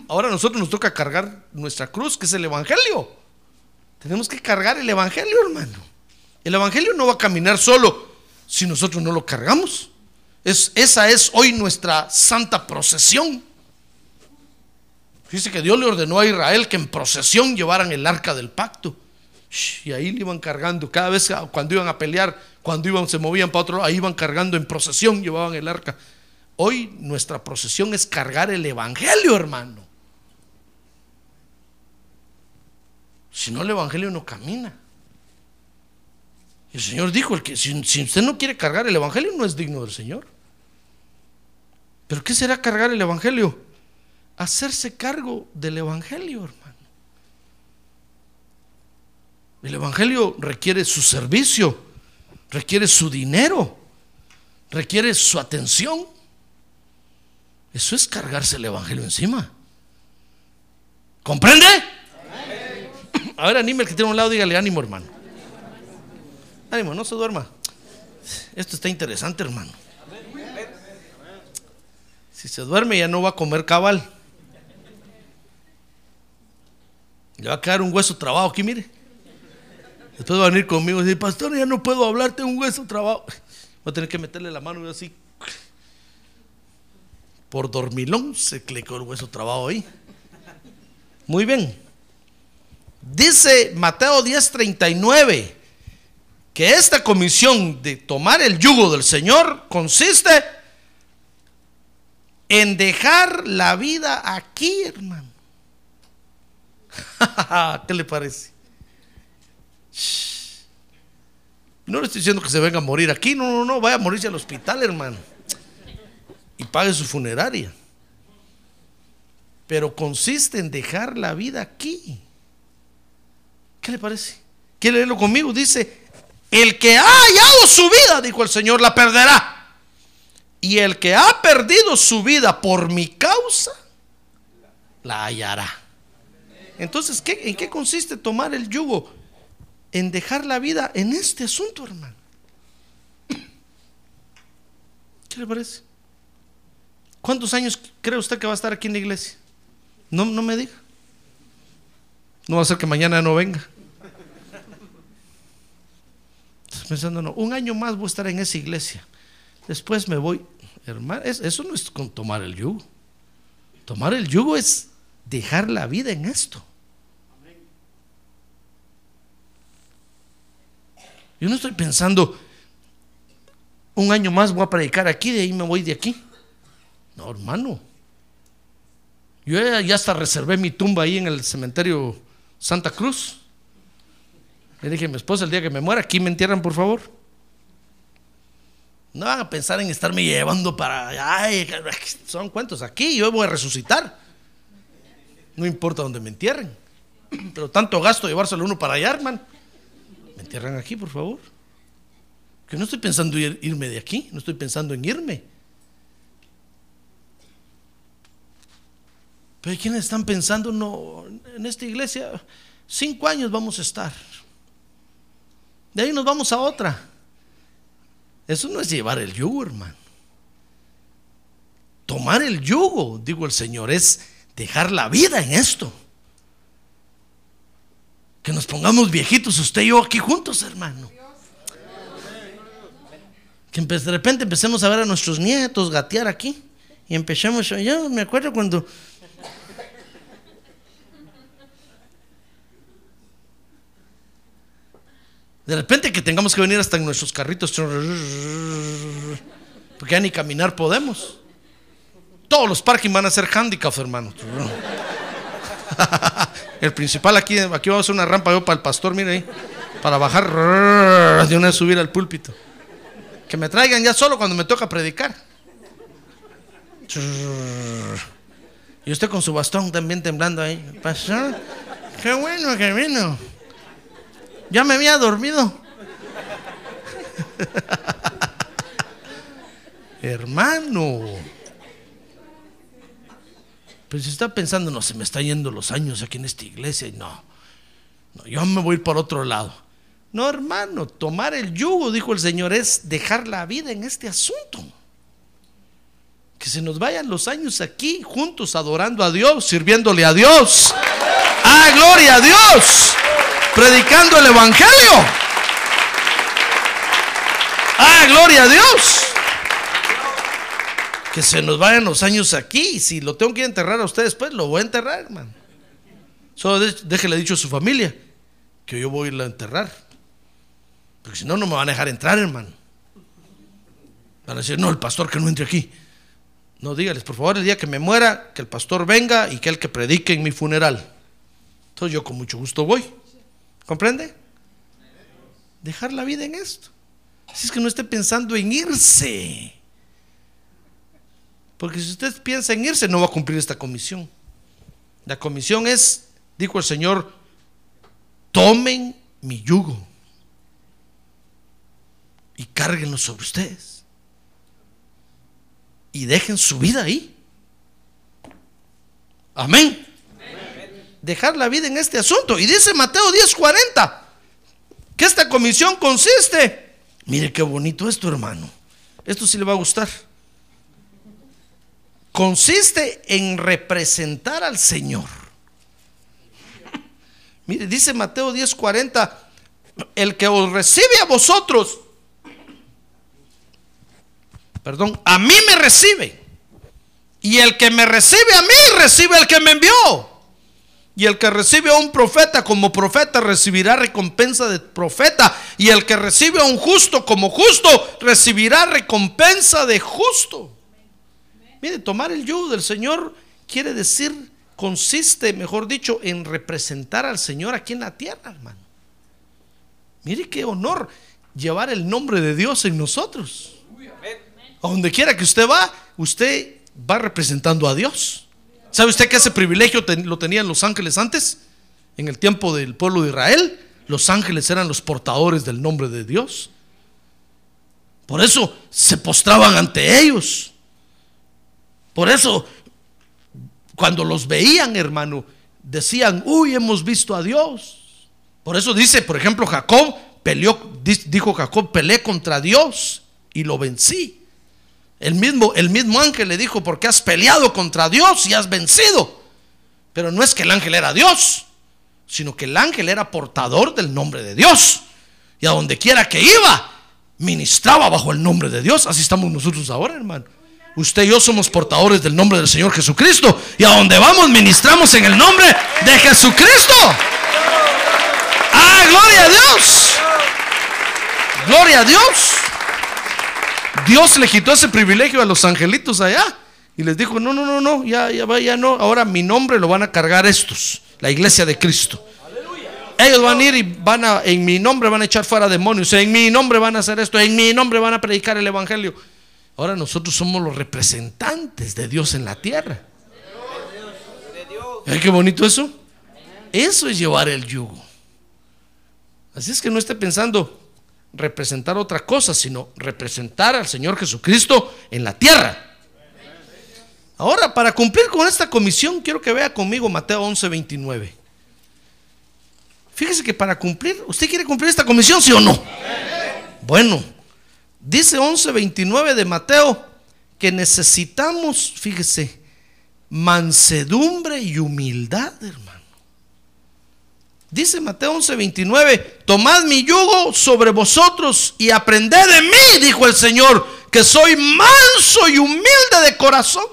Ahora a nosotros nos toca cargar nuestra cruz, que es el Evangelio. Tenemos que cargar el Evangelio, hermano. El Evangelio no va a caminar solo si nosotros no lo cargamos. Es, esa es hoy nuestra santa procesión. Dice que Dios le ordenó a Israel que en procesión llevaran el arca del pacto. Y ahí le iban cargando. Cada vez cuando iban a pelear, cuando iban, se movían para otro lado, ahí iban cargando en procesión, llevaban el arca. Hoy nuestra procesión es cargar el Evangelio, hermano. Si no, el Evangelio no camina. El Señor dijo, el que, si, si, usted no quiere cargar el Evangelio, no es digno del Señor. ¿Pero qué será cargar el Evangelio? Hacerse cargo del Evangelio, hermano. El Evangelio requiere su servicio, requiere su dinero, requiere su atención. Eso es cargarse el Evangelio encima. ¿Comprende? A ver, anime el que tiene un lado, dígale ánimo, hermano. Ánimo, no se duerma. Esto está interesante, hermano. Si se duerme ya no va a comer cabal. Le va a quedar un hueso trabado aquí, mire. Después va a venir conmigo y decir, pastor, ya no puedo hablarte un hueso trabado. Voy a tener que meterle la mano y así por dormilón se le quedó el hueso trabado ahí. Muy bien. Dice Mateo 10:39 que esta comisión de tomar el yugo del Señor consiste en dejar la vida aquí, hermano. ¿Qué le parece? No le estoy diciendo que se venga a morir aquí, no, no, no, vaya a morirse al hospital, hermano y pague su funeraria. Pero consiste en dejar la vida aquí. ¿Qué le parece? ¿Quiere leerlo conmigo? Dice, el que ha hallado su vida, dijo el Señor, la perderá. Y el que ha perdido su vida por mi causa, la hallará. Entonces, ¿qué, ¿en qué consiste tomar el yugo? En dejar la vida en este asunto, hermano. ¿Qué le parece? ¿Cuántos años cree usted que va a estar aquí en la iglesia? No, no me diga. No va a ser que mañana no venga. Estás pensando, no, un año más voy a estar en esa iglesia. Después me voy. Hermano, eso no es con tomar el yugo. Tomar el yugo es dejar la vida en esto. Yo no estoy pensando, un año más voy a predicar aquí, de ahí me voy de aquí. No, hermano. Yo ya, hasta reservé mi tumba ahí en el cementerio Santa Cruz. Le dije a mi esposa el día que me muera, aquí me entierran, por favor. No van a pensar en estarme llevando para. Ay, son cuentos. Aquí yo voy a resucitar. No importa dónde me entierren. Pero tanto gasto llevárselo uno para allá, hermano. Me entierran aquí, por favor. Que no estoy pensando en irme de aquí. No estoy pensando en irme. Pero hay quienes están pensando, no, en esta iglesia cinco años vamos a estar. De ahí nos vamos a otra. Eso no es llevar el yugo, hermano. Tomar el yugo, digo el Señor, es dejar la vida en esto. Que nos pongamos viejitos, usted y yo aquí juntos, hermano. Que de repente empecemos a ver a nuestros nietos gatear aquí. Y empecemos, yo me acuerdo cuando De repente que tengamos que venir hasta en nuestros carritos, porque ya ni caminar podemos. Todos los parking van a ser handicaps, hermano. El principal aquí, aquí vamos a hacer una rampa yo para el pastor, mire ahí, para bajar de una subir al púlpito. Que me traigan ya solo cuando me toca predicar. Y usted con su bastón también temblando ahí. Pastor, qué bueno que vino. Ya me había dormido. Hermano. Pero si está pensando, no, se me está yendo los años aquí en esta iglesia. Y no, yo me voy por otro lado. No, hermano, tomar el yugo, dijo el Señor, es dejar la vida en este asunto. Que se nos vayan los años aquí juntos adorando a Dios, sirviéndole a Dios. ¡Ah, gloria a Dios! Predicando el Evangelio. ¡Ah, gloria a Dios! Que se nos vayan los años aquí. Si lo tengo que enterrar a ustedes, pues lo voy a enterrar, hermano. Solo déjele dicho a su familia que yo voy a irla a enterrar. Porque si no, no me van a dejar entrar, hermano. Van a decir, no, el pastor que no entre aquí. No, dígales, por favor, el día que me muera, que el pastor venga y que el que predique en mi funeral. Entonces yo con mucho gusto voy. ¿Comprende? Dejar la vida en esto. Si es que no esté pensando en irse. Porque si usted piensa en irse, no va a cumplir esta comisión. La comisión es, dijo el Señor, tomen mi yugo y cárguenlo sobre ustedes y dejen su vida ahí. Amén. Dejar la vida en este asunto. Y dice Mateo 10:40 que esta comisión consiste. Mire qué bonito esto, hermano. Esto sí le va a gustar. Consiste en representar al Señor. Mire, dice Mateo 10:40, el que os recibe a vosotros perdón, a mí me recibe. Y el que me recibe a mí, recibe al que me envió. Y el que recibe a un profeta como profeta recibirá recompensa de profeta. Y el que recibe a un justo como justo recibirá recompensa de justo. Mire, tomar el yugo del Señor quiere decir, consiste, mejor dicho, en representar al Señor aquí en la tierra, hermano. Mire qué honor llevar el nombre de Dios en nosotros. A donde quiera que usted va, usted va representando a Dios. ¿Sabe usted que ese privilegio lo tenían los ángeles antes? En el tiempo del pueblo de Israel, los ángeles eran los portadores del nombre de Dios. Por eso se postraban ante ellos. Por eso, cuando los veían, hermano, decían, uy, hemos visto a Dios. Por eso dice, por ejemplo, Jacob peleó, dijo Jacob, peleé contra Dios y lo vencí. El mismo, el mismo ángel le dijo, porque has peleado contra Dios y has vencido. Pero no es que el ángel era Dios, sino que el ángel era portador del nombre de Dios. Y a donde quiera que iba, ministraba bajo el nombre de Dios. Así estamos nosotros ahora, hermano. Usted y yo somos portadores del nombre del Señor Jesucristo. Y a donde vamos, ministramos en el nombre de Jesucristo. ¡Ah, gloria a Dios! ¡Gloria a Dios! Dios le quitó ese privilegio a los angelitos allá y les dijo, no, no, no, no, ya, ya, ya no, ahora mi nombre lo van a cargar estos, la iglesia de Cristo. Ellos van a ir y van a, en mi nombre van a echar fuera demonios, en mi nombre van a hacer esto, en mi nombre van a predicar el evangelio. Ahora nosotros somos los representantes de Dios en la tierra. ¿Ay, qué bonito eso? Eso es llevar el yugo. Así es que no esté pensando, representar otra cosa, sino representar al Señor Jesucristo en la tierra. Ahora, para cumplir con esta comisión, quiero que vea conmigo Mateo 11, 29. Fíjese que para cumplir, ¿usted quiere cumplir esta comisión, sí o no? Bueno, dice 11, 29 de Mateo que necesitamos, fíjese, mansedumbre y humildad, hermano. Dice Mateo 11:29, tomad mi yugo sobre vosotros y aprended de mí, dijo el Señor, que soy manso y humilde de corazón.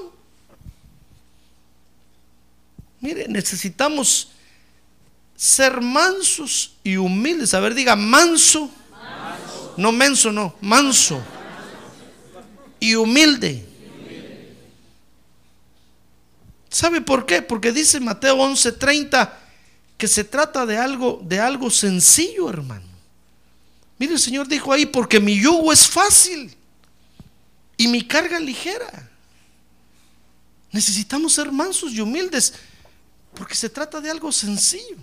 Mire, necesitamos ser mansos y humildes. A ver, diga manso. No menso, no, manso. Y humilde. ¿Sabe por qué? Porque dice Mateo 11:30 que se trata de algo, de algo sencillo, hermano. Mire, el Señor dijo ahí, porque mi yugo es fácil y mi carga ligera. Necesitamos ser mansos y humildes porque se trata de algo sencillo.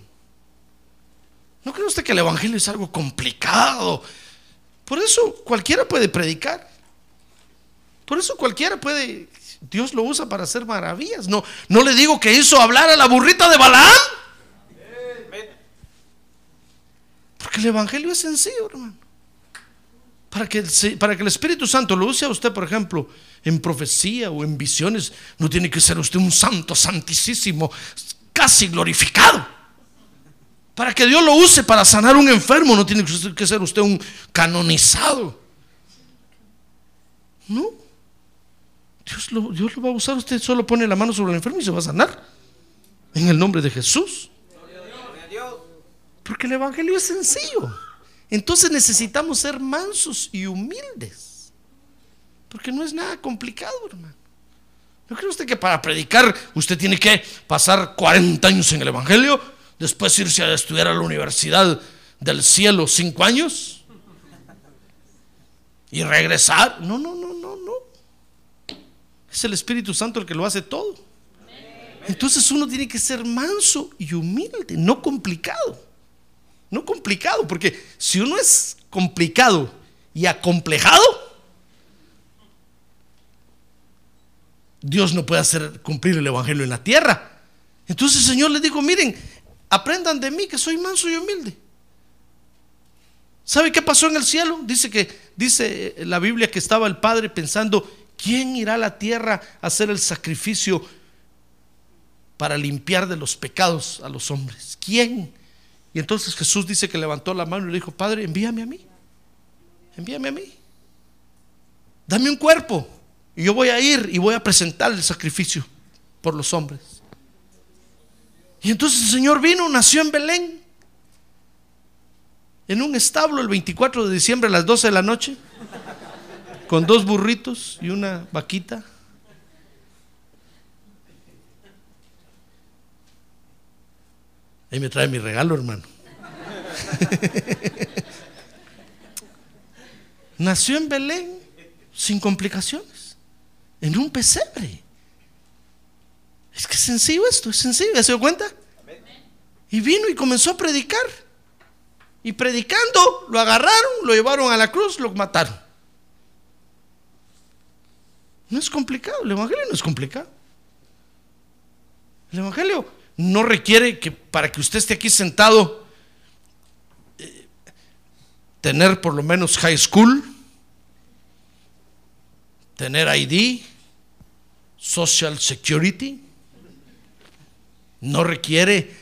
¿No cree usted que el Evangelio es algo complicado? Por eso cualquiera puede predicar. Por eso cualquiera puede, Dios lo usa para hacer maravillas. No, no le digo que hizo hablar a la burrita de Balaam. Porque el Evangelio es sencillo, hermano. Para que, para que el Espíritu Santo lo use a usted, por ejemplo, en profecía o en visiones, no tiene que ser usted un santo, santísimo, casi glorificado. Para que Dios lo use para sanar un enfermo, no tiene que ser usted un canonizado. No. Dios lo, Dios lo va a usar. Usted solo pone la mano sobre el enfermo y se va a sanar. En el nombre de Jesús. Porque el Evangelio es sencillo. Entonces necesitamos ser mansos y humildes. Porque no es nada complicado, hermano. ¿No cree usted que para predicar usted tiene que pasar 40 años en el Evangelio? Después irse a estudiar a la Universidad del Cielo cinco años? ¿Y regresar? No, no, no, no, no. Es el Espíritu Santo el que lo hace todo. Entonces uno tiene que ser manso y humilde, no complicado. No complicado, porque si uno es complicado y acomplejado, Dios no puede hacer cumplir el Evangelio en la tierra. Entonces el Señor les dijo, miren, aprendan de mí que soy manso y humilde. ¿Sabe qué pasó en el cielo? Dice que dice la Biblia que estaba el Padre pensando, ¿quién irá a la tierra a hacer el sacrificio para limpiar de los pecados a los hombres? ¿Quién? Y entonces Jesús dice que levantó la mano y le dijo, Padre, envíame a mí. Envíame a mí. Dame un cuerpo. Y yo voy a ir y voy a presentar el sacrificio por los hombres. Y entonces el Señor vino, nació en Belén, en un establo el 24 de diciembre a las 12 de la noche, con dos burritos y una vaquita. Ahí me trae mi regalo, hermano. Nació en Belén sin complicaciones, en un pesebre. Es que es sencillo esto, es sencillo, se dio cuenta? Y vino y comenzó a predicar. Y predicando, lo agarraron, lo llevaron a la cruz, lo mataron. No es complicado, el Evangelio no es complicado. El Evangelio no requiere que para que usted esté aquí sentado, eh, tener por lo menos high school, tener ID, Social Security. No requiere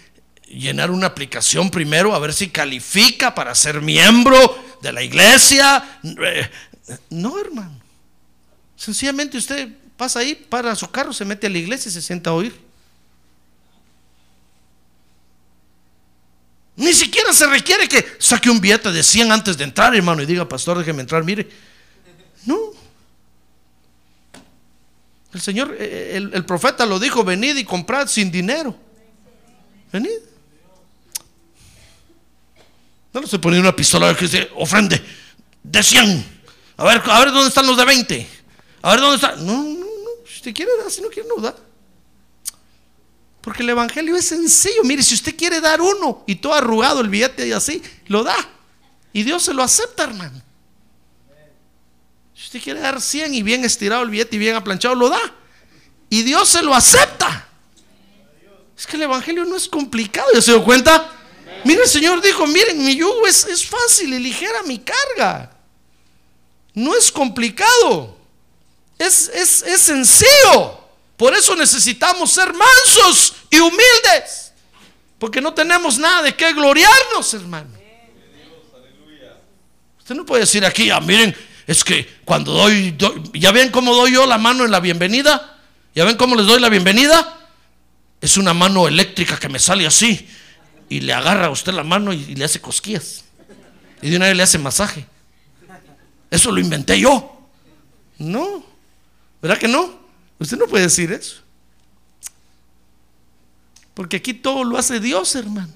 llenar una aplicación primero a ver si califica para ser miembro de la iglesia. Eh, no, hermano. Sencillamente usted pasa ahí, para su carro, se mete a la iglesia y se sienta a oír. Ni siquiera se requiere que saque un billete de 100 antes de entrar, hermano, y diga, pastor, déjeme entrar, mire. No. El Señor, eh, el, el profeta lo dijo, venid y comprad sin dinero. Venid. No le estoy poniendo una pistola que dice, ofrende de 100. A ver, a ver dónde están los de 20. A ver dónde están. No, no, no. Si usted quiere dar, si no quiere, no da. Porque el evangelio es sencillo. Mire, si usted quiere dar uno y todo arrugado el billete y así, lo da. Y Dios se lo acepta, hermano. Si usted quiere dar 100 y bien estirado el billete y bien aplanchado, lo da. Y Dios se lo acepta. Es que el evangelio no es complicado. ¿Ya se dio cuenta? Mire, el Señor dijo: Miren, mi yugo es, es fácil y ligera mi carga. No es complicado. Es, es, es sencillo. Por eso necesitamos ser mansos y humildes. Porque no tenemos nada de qué gloriarnos, hermano. Usted no puede decir aquí, ah, miren, es que cuando doy, ya ven cómo doy yo la mano en la bienvenida, ya ven cómo les doy la bienvenida. Es una mano eléctrica que me sale así y le agarra a usted la mano y, y le hace cosquillas. Y de una vez le hace masaje. Eso lo inventé yo. No, ¿verdad que no? Usted no puede decir eso. Porque aquí todo lo hace Dios, hermano.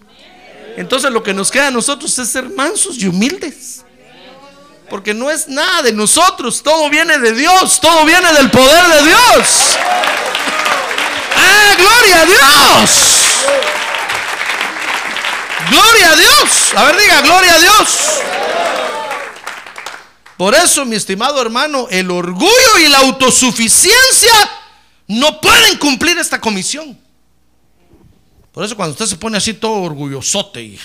Entonces lo que nos queda a nosotros es ser mansos y humildes. Porque no es nada de nosotros, todo viene de Dios, todo viene del poder de Dios. gloria a Dios. Gloria a Dios. A ver, diga, gloria a Dios. Por eso, mi estimado hermano, el orgullo y la autosuficiencia no pueden cumplir esta comisión. Por eso cuando usted se pone así todo orgullosote y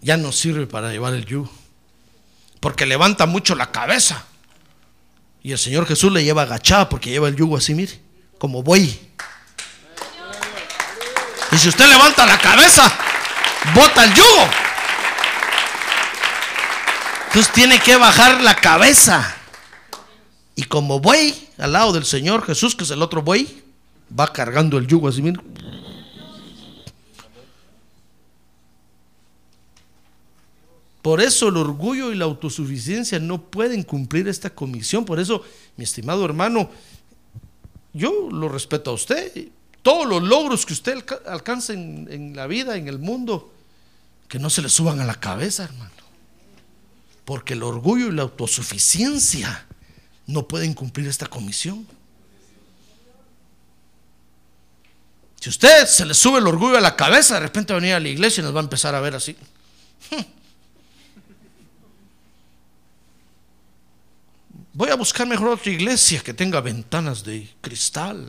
ya no sirve para llevar el yugo. Porque levanta mucho la cabeza. Y el Señor Jesús le lleva agachada porque lleva el yugo así, mire, como buey. Y si usted levanta la cabeza, bota el yugo. Entonces tiene que bajar la cabeza. Y como buey, al lado del Señor Jesús, que es el otro buey, va cargando el yugo así, mire. Por eso el orgullo y la autosuficiencia no pueden cumplir esta comisión. Por eso, mi estimado hermano, yo lo respeto a usted. Todos los logros que usted alcance en, en la vida, en el mundo, que no se le suban a la cabeza, hermano. Porque el orgullo y la autosuficiencia no pueden cumplir esta comisión. Si usted se le sube el orgullo a la cabeza, de repente va a venir a la iglesia y nos va a empezar a ver así. Voy a buscar mejor otra iglesia que tenga ventanas de cristal.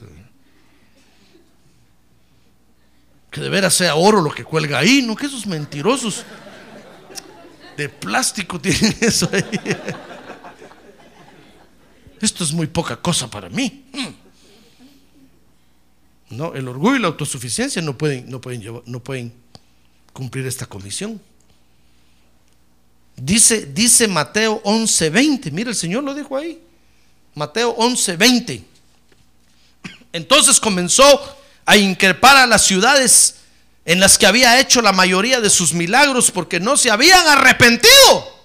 Que de veras sea oro lo que cuelga ahí, no que esos mentirosos de plástico tienen eso ahí. Esto es muy poca cosa para mí. No, el orgullo y la autosuficiencia no pueden, no pueden, no pueden cumplir esta comisión. Dice, dice Mateo 11:20. Mira, el Señor lo dijo ahí. Mateo 11:20. Entonces comenzó a increpar a las ciudades en las que había hecho la mayoría de sus milagros porque no se habían arrepentido.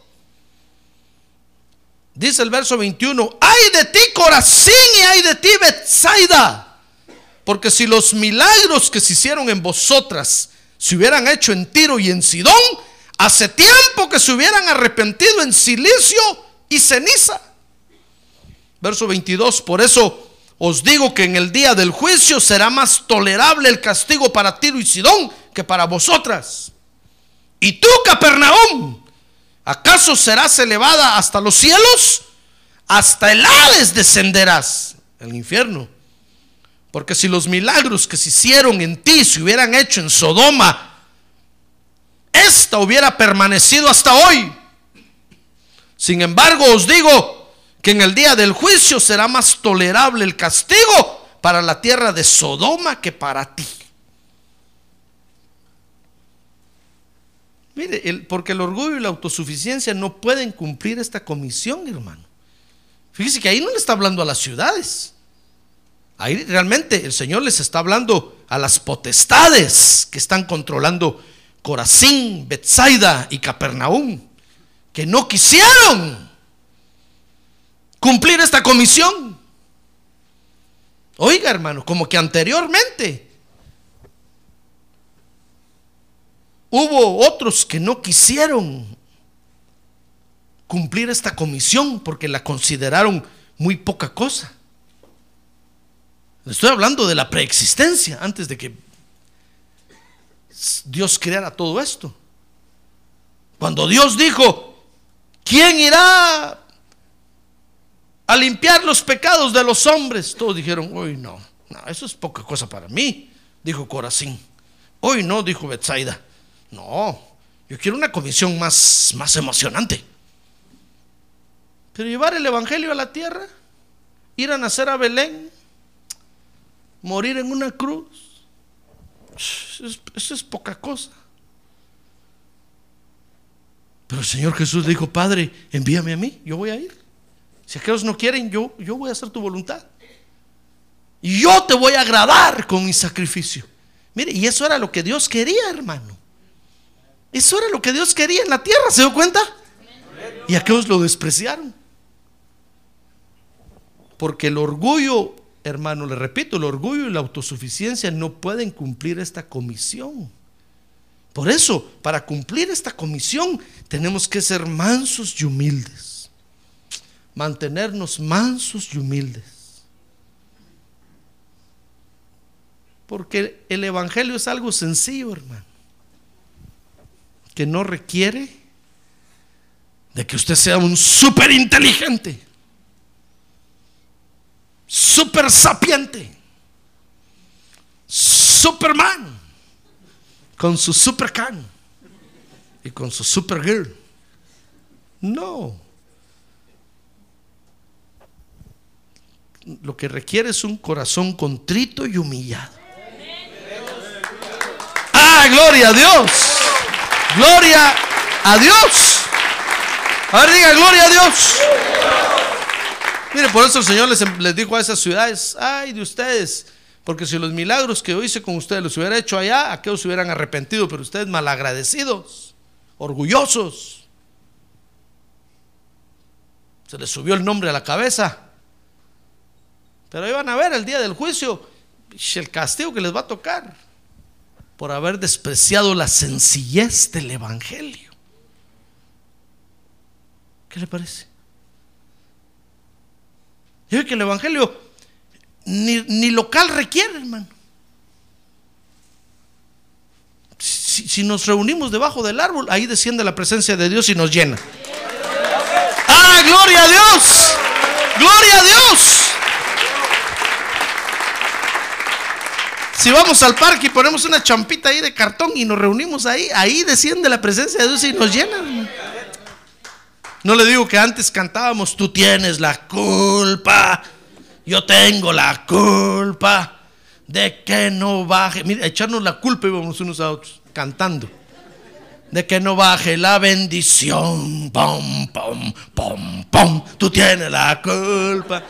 Dice el verso 21, ay de ti Corazín y ay de ti Bethsaida, porque si los milagros que se hicieron en vosotras se hubieran hecho en Tiro y en Sidón, Hace tiempo que se hubieran arrepentido en silicio y ceniza. Verso 22, por eso os digo que en el día del juicio será más tolerable el castigo para Tiro y Sidón que para vosotras. Y tú, Capernaum, ¿acaso serás elevada hasta los cielos? Hasta el Hades descenderás, el infierno. Porque si los milagros que se hicieron en ti se hubieran hecho en Sodoma, esta hubiera permanecido hasta hoy. Sin embargo, os digo que en el día del juicio será más tolerable el castigo para la tierra de Sodoma que para ti. Mire, porque el orgullo y la autosuficiencia no pueden cumplir esta comisión, hermano. Fíjese que ahí no le está hablando a las ciudades. Ahí realmente el Señor les está hablando a las potestades que están controlando Corazín, Betsaida y Capernaum, que no quisieron cumplir esta comisión. Oiga, hermano, como que anteriormente hubo otros que no quisieron cumplir esta comisión porque la consideraron muy poca cosa. Estoy hablando de la preexistencia antes de que Dios creara todo esto. Cuando Dios dijo, ¿quién irá a limpiar los pecados de los hombres? Todos dijeron, hoy no, no, eso es poca cosa para mí, dijo Corazín. Hoy no, dijo Betsaida. No, yo quiero una comisión más, más emocionante. Pero llevar el Evangelio a la tierra, ir a nacer a Belén, morir en una cruz, eso es poca cosa. Pero el Señor Jesús dijo, Padre, envíame a mí, yo voy a ir. Si aquellos no quieren, yo, yo voy a hacer tu voluntad. Y yo te voy a agradar con mi sacrificio. Mire, y eso era lo que Dios quería, hermano. Eso era lo que Dios quería en la tierra, ¿se dio cuenta? Y aquellos lo despreciaron. Porque el orgullo hermano, le repito, el orgullo y la autosuficiencia no pueden cumplir esta comisión. Por eso, para cumplir esta comisión, tenemos que ser mansos y humildes. Mantenernos mansos y humildes. Porque el Evangelio es algo sencillo, hermano. Que no requiere de que usted sea un súper inteligente, súper sapiente, Superman, con su supercan y con su supergirl. No. Lo que requiere es un corazón contrito y humillado. Ah, gloria a Dios. Gloria a Dios. A ver, diga, gloria a Dios. Mire, por eso el Señor les, les dijo a esas ciudades, ay de ustedes, porque si los milagros que yo hice con ustedes los hubiera hecho allá, aquellos se hubieran arrepentido, pero ustedes malagradecidos, orgullosos. Se les subió el nombre a la cabeza. Pero van a ver el día del juicio el castigo que les va a tocar por haber despreciado la sencillez del Evangelio. ¿Qué le parece? Yo que el Evangelio ni, ni local requiere, hermano. Si, si, nos reunimos debajo del árbol, ahí desciende la presencia de Dios y nos llena. ¡Ah, gloria a Dios! ¡Gloria a Dios! Si vamos al parque y ponemos una champita ahí de cartón y nos reunimos ahí, ahí desciende la presencia de Dios y nos llena. No le digo que antes cantábamos, tú tienes la culpa, yo tengo la culpa de que no baje. Mira, echarnos la culpa íbamos unos a otros, cantando. De que no baje la bendición. Pom, pom, pom, pom. Tú tienes la culpa.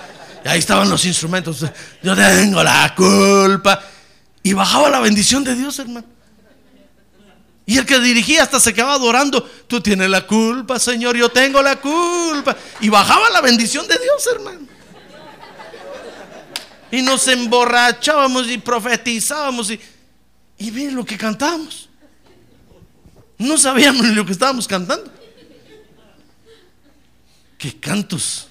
Y ahí estaban los instrumentos. Yo tengo la culpa. Y bajaba la bendición de Dios, hermano. Y el que dirigía hasta se quedaba adorando. Tú tienes la culpa, Señor, yo tengo la culpa. Y bajaba la bendición de Dios, hermano. Y nos emborrachábamos y profetizábamos. Y, y miren lo que cantábamos. No sabíamos lo que estábamos cantando. ¿Qué cantos?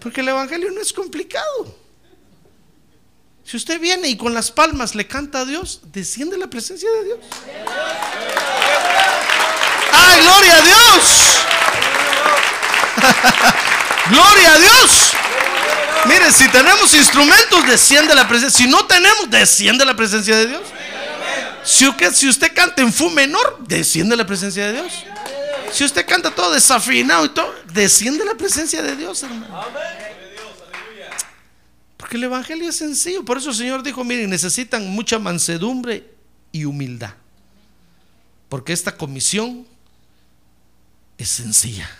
Porque el Evangelio no es complicado. Si usted viene y con las palmas le canta a Dios, desciende la presencia de Dios. ¡Ay, gloria a Dios! ¡Gloria a Dios! Mire, si tenemos instrumentos, desciende la presencia. Si no tenemos, desciende la presencia de Dios. Si usted, si usted canta en fu menor, desciende la presencia de Dios. Si usted canta todo desafinado y todo, desciende la presencia de Dios, hermano. El Evangelio es sencillo. Por eso el Señor dijo, miren, necesitan mucha mansedumbre y humildad. Porque esta comisión es sencilla.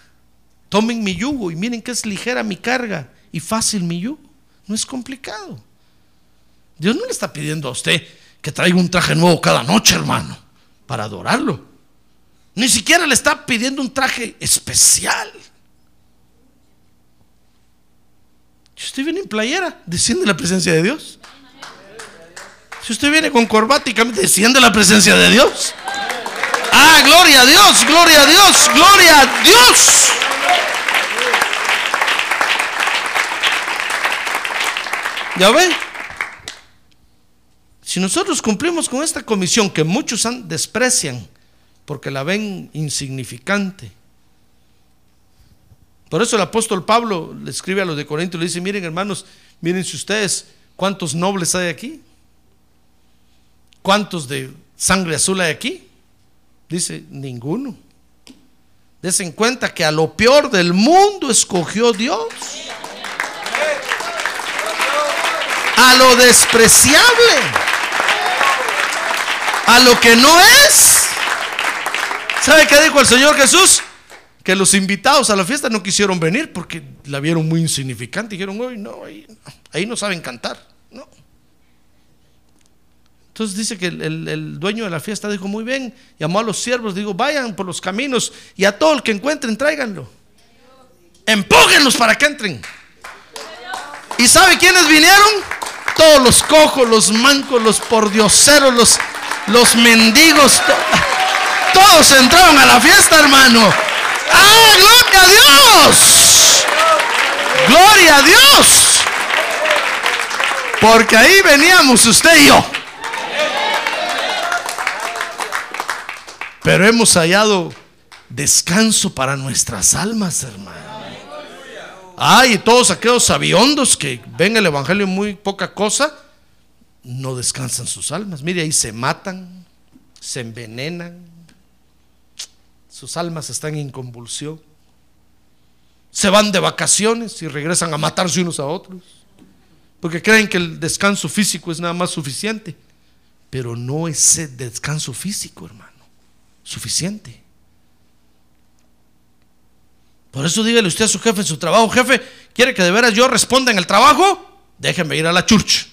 Tomen mi yugo y miren que es ligera mi carga y fácil mi yugo. No es complicado. Dios no le está pidiendo a usted que traiga un traje nuevo cada noche, hermano, para adorarlo. Ni siquiera le está pidiendo un traje especial. Si usted viene en playera, desciende la presencia de Dios. Si usted viene con corbata y desciende la presencia de Dios. Ah, gloria a Dios, gloria a Dios, gloria a Dios. ¿Ya ve? Si nosotros cumplimos con esta comisión que muchos desprecian porque la ven insignificante, por eso el apóstol Pablo le escribe a los de Corinto y le dice, miren hermanos, miren si ustedes cuántos nobles hay aquí, cuántos de sangre azul hay aquí. Dice, ninguno. Desen cuenta que a lo peor del mundo escogió Dios. A lo despreciable. A lo que no es. ¿Sabe qué dijo el Señor Jesús? Que los invitados a la fiesta no quisieron venir porque la vieron muy insignificante. Dijeron, hoy no, ahí, no saben cantar. No. Entonces dice que el, dueño de la fiesta dijo, muy bien, llamó a los siervos, digo, vayan por los caminos y a todo el que encuentren, tráiganlo. Empújenlos para que entren. ¿Y sabe quiénes vinieron? Todos los cojos, los mancos, los pordioseros, los, los mendigos. todos entraron a la fiesta, hermano. ¡Ah, gloria a Dios! ¡Gloria a Dios! Porque ahí veníamos usted y yo. Pero hemos hallado descanso para nuestras almas, hermano. Ay, todos aquellos aviondos que ven el Evangelio muy poca cosa, no descansan sus almas. Mire, ahí se matan, se envenenan, sus almas están en convulsión. Se van de vacaciones y regresan a matarse unos a otros. Porque creen que el descanso físico es nada más suficiente. Pero no es el descanso físico, hermano, suficiente. Por eso dígale usted a su jefe en su trabajo, jefe, ¿quiere que de veras yo responda en el trabajo? Déjenme ir a la church.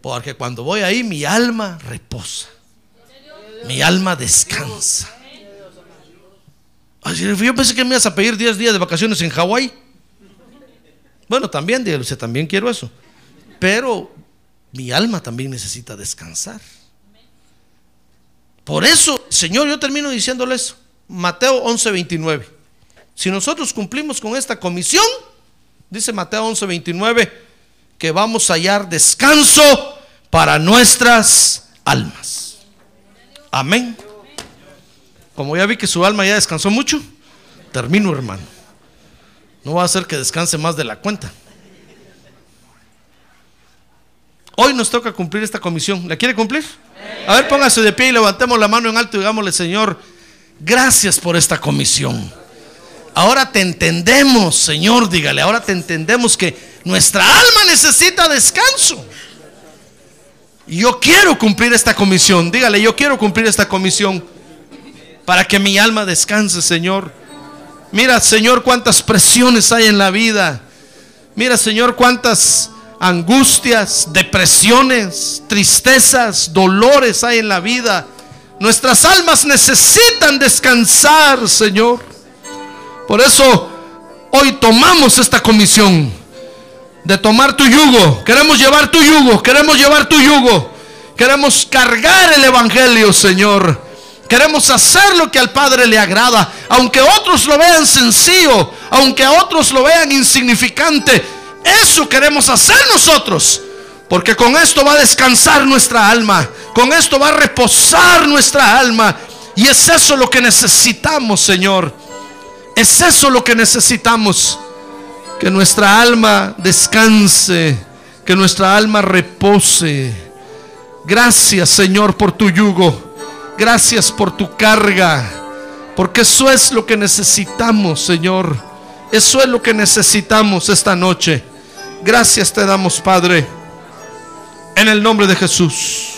Porque cuando voy ahí mi alma reposa. Mi alma descansa. Yo pensé que me ibas a pedir 10 días de vacaciones en Hawái. Bueno, también, dígale también quiero eso. Pero mi alma también necesita descansar. Por eso, Señor, yo termino diciéndole eso. Mateo 11:29. Si nosotros cumplimos con esta comisión, dice Mateo 11:29, que vamos a hallar descanso para nuestras almas. Amén. Como ya vi que su alma ya descansó mucho, termino hermano. No va a hacer que descanse más de la cuenta. Hoy nos toca cumplir esta comisión. ¿La quiere cumplir? A ver, póngase de pie y levantemos la mano en alto y digámosle, Señor, gracias por esta comisión. Ahora te entendemos, Señor, dígale, ahora te entendemos que nuestra alma necesita descanso. Yo quiero cumplir esta comisión, dígale, yo quiero cumplir esta comisión para que mi alma descanse, Señor. Mira, Señor, cuántas presiones hay en la vida. Mira, Señor, cuántas angustias, depresiones, tristezas, dolores hay en la vida. Nuestras almas necesitan descansar, Señor. Por eso hoy tomamos esta comisión de tomar tu yugo. Queremos llevar tu yugo, queremos llevar tu yugo. Queremos cargar el Evangelio, Señor. Queremos hacer lo que al Padre le agrada, aunque otros lo vean sencillo, aunque otros lo vean insignificante. Eso queremos hacer nosotros, porque con esto va a descansar nuestra alma, con esto va a reposar nuestra alma. Y es eso lo que necesitamos, Señor. Es eso lo que necesitamos. Que nuestra alma descanse, que nuestra alma repose. Gracias Señor por tu yugo. Gracias por tu carga. Porque eso es lo que necesitamos, Señor. Eso es lo que necesitamos esta noche. Gracias te damos, Padre. En el nombre de Jesús.